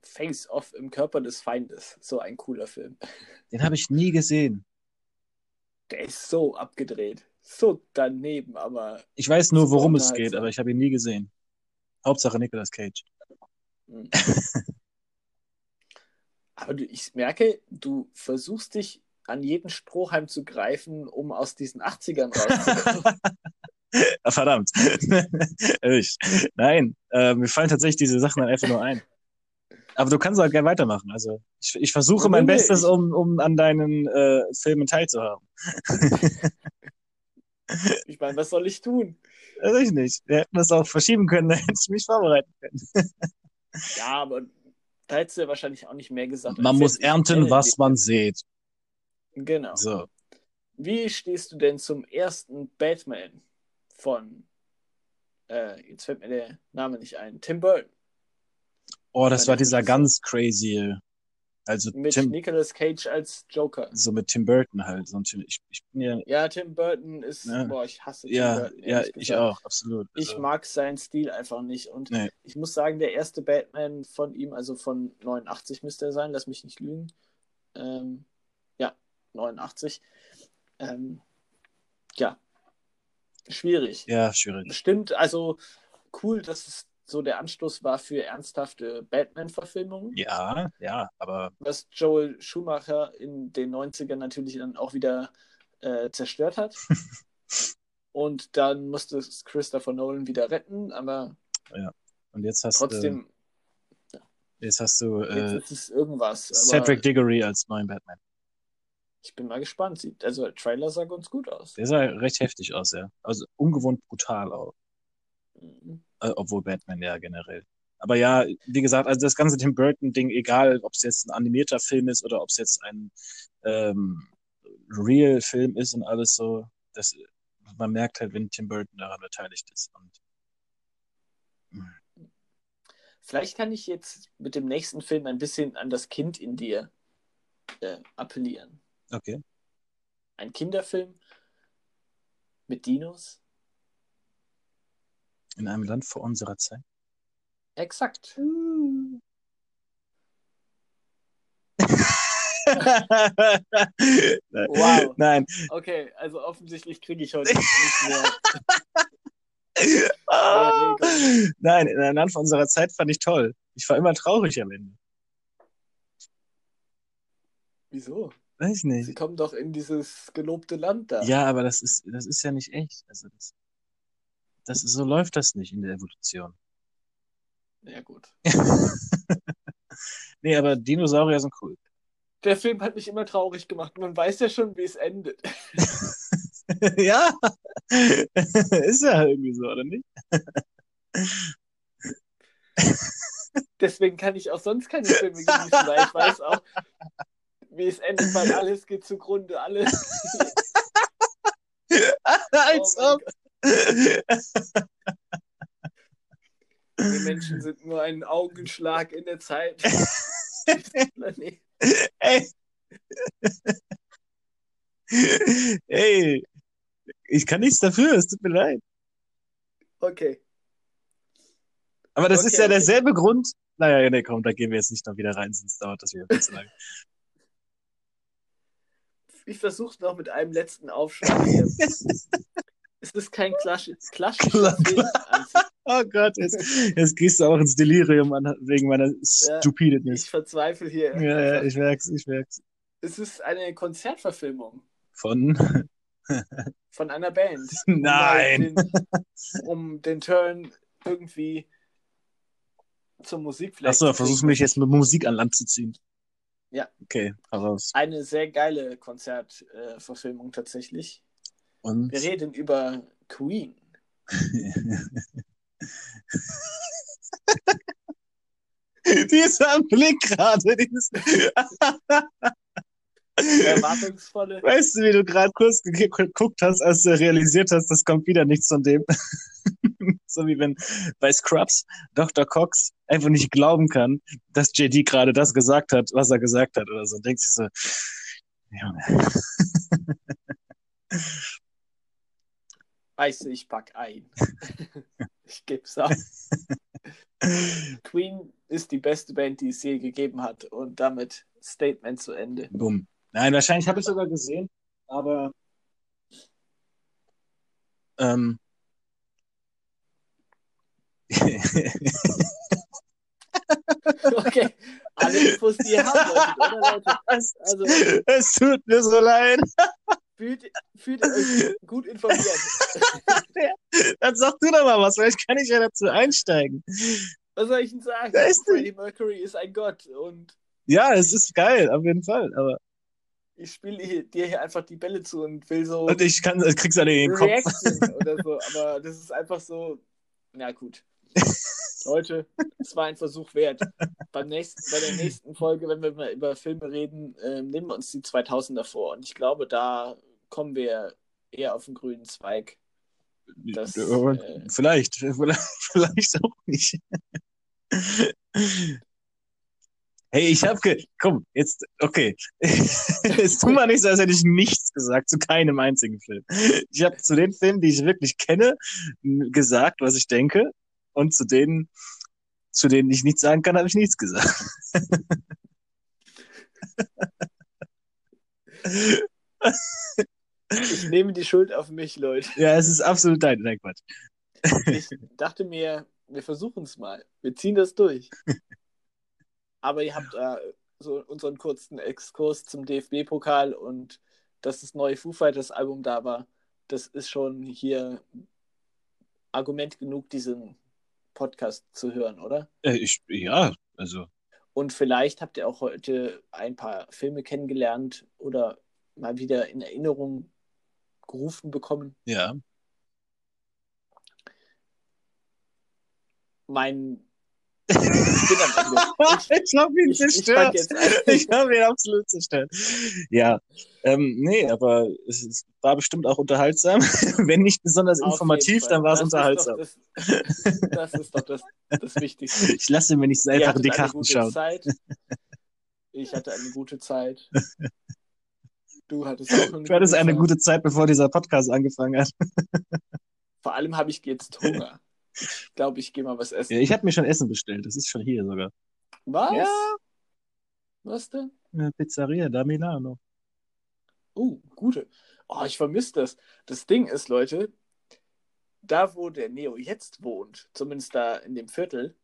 Face Off im Körper des Feindes. So ein cooler Film. Den habe ich nie gesehen. Der ist so abgedreht. So daneben, aber Ich weiß nur, worum es geht, aber ich habe ihn nie gesehen. Hauptsache Nicolas Cage. Hm. Aber du, ich merke, du versuchst dich an jeden Strohhalm zu greifen, um aus diesen 80ern rauszukommen. Verdammt. Nein, äh, mir fallen tatsächlich diese Sachen dann einfach nur ein. Aber du kannst auch gerne weitermachen. Also ich, ich versuche mein nee, Bestes, ich- um, um an deinen äh, Filmen teilzuhaben. ich meine, was soll ich tun? Weiß ich nicht. Wir hätten das auch verschieben können, da hätte ich mich vorbereiten können. Ja, aber da hättest du ja wahrscheinlich auch nicht mehr gesagt. Man muss ernten, was man sät. Genau. So. Wie stehst du denn zum ersten Batman von, äh, jetzt fällt mir der Name nicht ein, Tim Burton? Oh, das War war dieser ganz crazy. Also Mit Tim, Nicolas Cage als Joker. so mit Tim Burton halt. So Tim, ich, ich bin ja, Ja, Tim Burton ist, Ja. boah, ich hasse Tim ja, Burton. ja, ehrlich ich gesagt. auch, absolut. Ich Also, mag seinen Stil einfach nicht. Und Nee. ich muss sagen, der erste Batman von ihm, also von 89 müsste er sein, lass mich nicht lügen. Ähm, ja, 89. Ähm, ja, schwierig. ja, schwierig. Bestimmt, also cool, dass es so der Anstoß war für ernsthafte Batman-Verfilmungen. Ja, ja, aber was Joel Schumacher in den 90ern natürlich dann auch wieder äh, zerstört hat. Und dann musste es Christopher Nolan wieder retten, aber und jetzt hast trotzdem, du, jetzt hast du äh, jetzt ist es irgendwas. Cedric Diggory als neuen Batman. ich bin mal gespannt. Sieht, also der Trailer sah ganz gut aus. Der sah recht heftig aus, ja. Also ungewohnt brutal auch. Mhm. Äh, obwohl Batman ja generell. Aber ja, wie gesagt, also das ganze Tim Burton-Ding, egal ob es jetzt ein animierter Film ist oder ob es jetzt ein ähm, Real-Film ist und alles so, das, man merkt halt, wenn Tim Burton daran beteiligt ist. Und Vielleicht kann ich jetzt mit dem nächsten Film ein bisschen an das Kind in dir äh, appellieren. okay. Ein Kinderfilm mit Dinos. In einem Land vor unserer Zeit. Exakt. Wow. Nein. Okay, also offensichtlich kriege ich heute nicht mehr. Ah. Nein, in einem Land vor unserer Zeit fand ich toll. Ich war immer traurig am Ende. Wieso? Weiß Sie nicht. kommen doch in dieses gelobte Land da. Ja, aber das ist, das ist ja nicht echt. Also das, das so läuft das nicht in der Evolution. Ja, gut. Nee, aber Dinosaurier sind cool. Der Film hat mich immer traurig gemacht. Man weiß ja schon, wie es endet. ja. ist ja irgendwie so, oder nicht? Deswegen kann ich auch sonst keine Filme genießen, weil ich weiß auch, wie es endet, weil alles geht zugrunde. Alles. Als Oh ob. Wir Menschen sind nur ein Augenschlag in der Zeit. Ey. Ey. Ich kann nichts dafür, es tut mir leid. Okay. Aber das Okay, ist ja okay. derselbe Grund. Naja, nee, komm, da gehen wir jetzt nicht noch wieder rein, sonst dauert das wieder viel zu lange. Ich versuche noch mit einem letzten Aufschlag. es ist kein an sich. Oh Gott, jetzt, jetzt gehst du auch ins Delirium an, wegen meiner Ja. Ich verzweifle hier. Ja, ja, ich merk's, ich merk's. Es ist eine Konzertverfilmung Von. von einer Band. Um Nein. Den, um den Turn irgendwie zur Musik vielleicht. Achso, versuchst kriegen. mich jetzt mit Musik an Land zu ziehen. Ja. Okay, heraus. Eine sehr geile Konzertverfilmung tatsächlich. Und. Wir reden über Queen. Dieser Blick gerade, dieses. Erwartungsvolle. Weißt du, wie du gerade kurz ge- geguckt hast, als du realisiert hast, das kommt wieder nichts von dem. so wie wenn bei Scrubs Dr. Cox einfach nicht glauben kann, dass JD gerade das gesagt hat, was er gesagt hat oder so. Und denkt sich so, Junge. Weißt du, ich pack ein. ich geb's auf. Queen ist die beste Band, die es je gegeben hat. Und damit Statement zu Ende. Bumm. Nein, wahrscheinlich habe ich sogar gesehen, aber ähm, Okay, alle Infos, die ihr oder Leute? Also es tut mir so leid. Fühlt, fühlt euch gut informiert. Dann sag du doch mal was, vielleicht kann ich ja dazu einsteigen. Was soll ich denn sagen? Freddie Mercury ist ein Gott und Ja, es ist geil, auf jeden Fall. Aber ich spiele dir hier einfach die Bälle zu und will so und ich kann, krieg's nicht in den Kopf. Oder so, aber das ist einfach so, na gut. Leute, es war ein Versuch wert. Beim nächsten, bei der nächsten Folge, wenn wir mal über Filme reden, ähm, nehmen wir uns die 2000er vor. Und ich glaube, da kommen wir eher auf den grünen Zweig. Das, äh, vielleicht, vielleicht, auch nicht. Hey, ich hab ge komm, jetzt, okay. es tut mal nicht so, als hätte ich nichts gesagt zu keinem einzigen Film. Ich habe zu den Filmen, die ich wirklich kenne, gesagt, was ich denke. Und zu denen, zu denen ich nichts sagen kann, habe ich nichts gesagt. Ich nehme die Schuld auf mich, Leute. Ja, es ist absolut dein, dein Quatsch. Ich dachte mir, wir versuchen es mal. Wir ziehen das durch. Aber ihr habt äh, so unseren kurzen Exkurs zum DFB-Pokal und dass das neue Foo Fighters Album da war. Das ist schon hier Argument genug, diesen Podcast zu hören, oder? Äh, ich, ja, also. Und vielleicht habt ihr auch heute ein paar Filme kennengelernt oder mal wieder in Erinnerung gerufen bekommen. Ja. Mein. Ich. Ich, ich habe ihn ich, ich zerstört. an. Ich habe ihn absolut zerstört. Ja, ähm, nee, aber es war bestimmt auch unterhaltsam. Wenn nicht besonders Auf informativ, dann war es unterhaltsam. Das ist doch das, das, ist doch das, das Wichtigste. Ich lasse mir nicht so einfach in die Karten gute schauen. Zeit. Ich hatte eine gute Zeit. Du hattest auch eine Du hattest eine Zeit. gute Zeit, bevor dieser Podcast angefangen hat. Vor allem habe ich jetzt Hunger. Ich glaube, ich gehe mal was essen. Ja, ich habe mir schon Essen bestellt. Das ist schon hier sogar. Was? Ja. Was denn? Eine Pizzeria da Milano. Oh, gute. Oh, ich vermisse das. Das Ding ist, Leute, da wo der Neo jetzt wohnt, zumindest da in dem Viertel,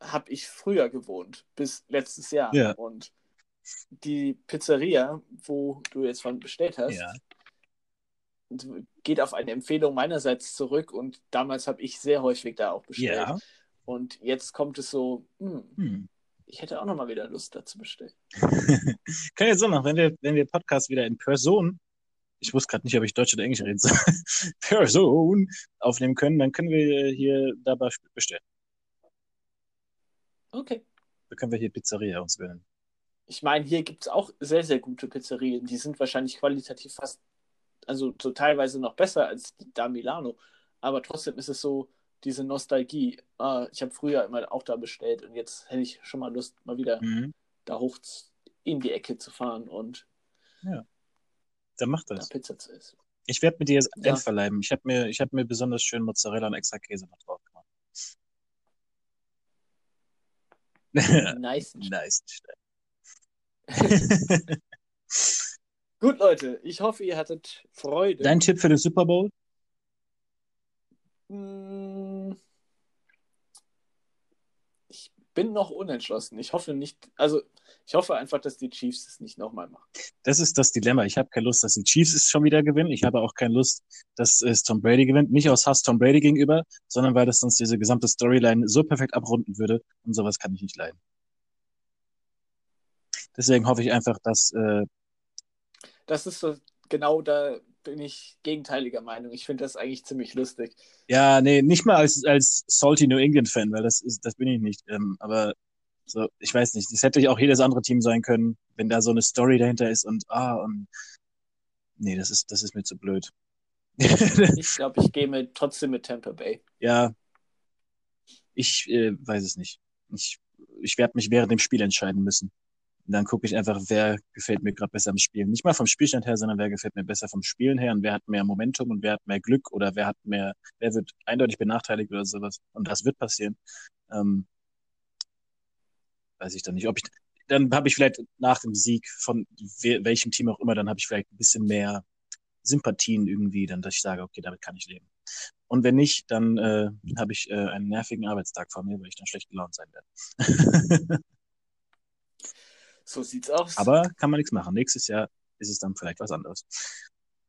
habe ich früher gewohnt, bis letztes Jahr. Ja. Und die Pizzeria, wo du jetzt von bestellt hast, Ja. Geht auf eine Empfehlung meinerseits zurück und damals habe ich sehr häufig da auch bestellt. Ja. Und jetzt kommt es so, hm, Hm. ich hätte auch noch mal wieder Lust, da zu bestellen. Können wir so machen, wenn wir, wenn wir Podcast wieder in Person, ich wusste gerade nicht, ob ich Deutsch oder Englisch reden soll, Person aufnehmen können, dann können wir hier dabei bestellen. Okay. Da können wir hier Pizzeria uns gönnen. Ich meine, hier gibt es auch sehr, sehr gute Pizzerien. Die sind wahrscheinlich qualitativ fast, also so teilweise noch besser als da Milano. Aber trotzdem ist es so, diese Nostalgie. Ah, ich habe früher immer auch da bestellt und jetzt hätte ich schon mal Lust, mal wieder Mhm. da hoch in die Ecke zu fahren und Dann macht da das. Pizza zu essen. Ich werde mir die jetzt Ja. einverleiben. Ich habe mir, ich hab mir besonders schön Mozzarella und extra Käse noch drauf gemacht. Nice. nice. Gut, Leute, ich hoffe, ihr hattet Freude. Dein Tipp für den Super Bowl? Mm, Ich bin noch unentschlossen. Ich hoffe nicht, also ich hoffe einfach, dass die Chiefs es nicht nochmal machen. Das ist das Dilemma. Ich habe keine Lust, dass die Chiefs es schon wieder gewinnen. Ich habe auch keine Lust, dass es Tom Brady gewinnt. Nicht aus Hass Tom Brady gegenüber, sondern weil das sonst diese gesamte Storyline so perfekt abrunden würde. Und sowas kann ich nicht leiden. Deswegen hoffe ich einfach, dass äh, Das ist so, genau da bin ich gegenteiliger Meinung. Ich finde das eigentlich ziemlich lustig. Ja, nee, nicht mal als, als salty New England Fan, weil das ist, das bin ich nicht. Ähm, aber so, ich weiß nicht, das hätte ja auch jedes andere Team sein können, wenn da so eine Story dahinter ist und ah und nee, das ist, das ist mir zu blöd. Ich glaube, ich gehe mit, trotzdem mit Tampa Bay. ja, ich äh, weiß es nicht. Ich, ich werde mich während dem Spiel entscheiden müssen. Und dann gucke ich einfach, wer gefällt mir gerade besser am Spielen. Nicht mal vom Spielstand her, sondern wer gefällt mir besser vom Spielen her und wer hat mehr Momentum und wer hat mehr Glück oder wer hat mehr, wer wird eindeutig benachteiligt oder sowas. Und das wird passieren. Ähm, weiß ich dann nicht. Ob ich, dann habe ich vielleicht nach dem Sieg von we welchem Team auch immer, dann habe ich vielleicht ein bisschen mehr Sympathien irgendwie, dann dass ich sage, okay, damit kann ich leben. Und wenn nicht, dann äh, habe ich äh, einen nervigen Arbeitstag vor mir, weil ich dann schlecht gelaunt sein werde. So sieht's aus. Aber kann man nichts machen. Nächstes Jahr ist es dann vielleicht was anderes.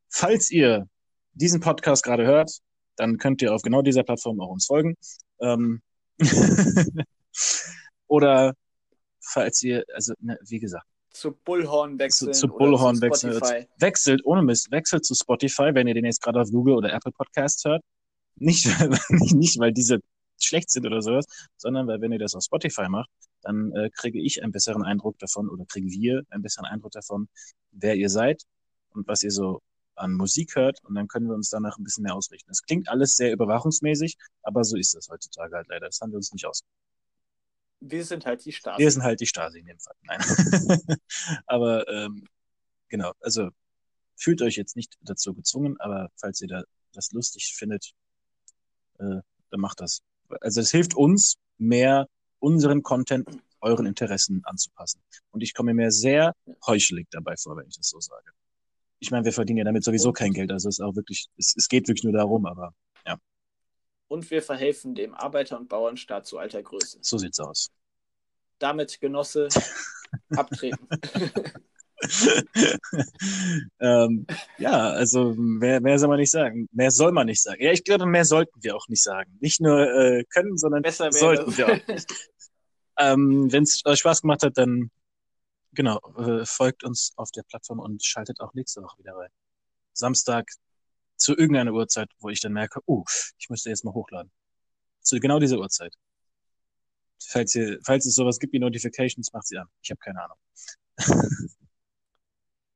Falls ihr diesen Podcast gerade hört, dann könnt ihr auf genau dieser Plattform auch uns folgen. Ähm Oder falls ihr, also ne, wie gesagt, zu Bullhorn zu, wechseln. zu oder Bullhorn zu wechselt, Spotify. wechselt ohne Mist, wechselt zu Spotify, wenn ihr den jetzt gerade auf Google oder Apple Podcast hört. Nicht, nicht weil diese schlecht sind oder sowas, sondern weil wenn ihr das auf Spotify macht, dann äh, kriege ich einen besseren Eindruck davon oder kriegen wir einen besseren Eindruck davon, wer ihr seid und was ihr so an Musik hört und dann können wir uns danach ein bisschen mehr ausrichten. Es klingt alles sehr überwachungsmäßig, aber so ist das heutzutage halt leider. Das haben wir uns nicht aus. Wir sind halt die Stasi. Wir sind halt die Stasi in dem Fall. Nein. aber ähm, genau, also fühlt euch jetzt nicht dazu gezwungen, aber falls ihr da das lustig findet, äh, dann macht das. Also es hilft uns, mehr unseren Content euren Interessen anzupassen. Und ich komme mir sehr heuchelig dabei vor, wenn ich das so sage. Ich meine, wir verdienen ja damit sowieso kein Geld, also es ist auch wirklich, es, es geht wirklich nur darum, aber ja. Und wir verhelfen dem Arbeiter- und Bauernstaat zu alter Größe. So sieht's aus. Damit, Genosse, abtreten. ähm, ja, also mehr, mehr soll man nicht sagen. Mehr soll man nicht sagen. Ja, ich glaube, mehr sollten wir auch nicht sagen. Nicht nur äh, können, sondern Besser sollten wir auch nicht. ähm, Wenn es euch Spaß gemacht hat, dann genau, äh, folgt uns auf der Plattform und schaltet auch nächste Woche wieder rein. Samstag zu irgendeiner Uhrzeit, wo ich dann merke, oh, ich müsste jetzt mal hochladen. Zu genau dieser Uhrzeit. Falls, ihr, falls es sowas gibt wie Notifications, macht sie an. Ich habe keine Ahnung.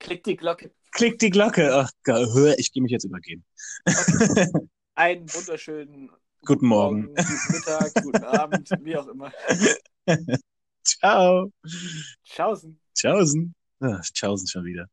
Klick die Glocke. Klickt die Glocke. Ach, geil. ich gehe mich jetzt übergeben. Okay. Einen wunderschönen Guten Morgen. guten Mittag, guten Abend, wie auch immer. Ciao. Tschaußen. Tschaußen. Ach, Tschaußen schon wieder.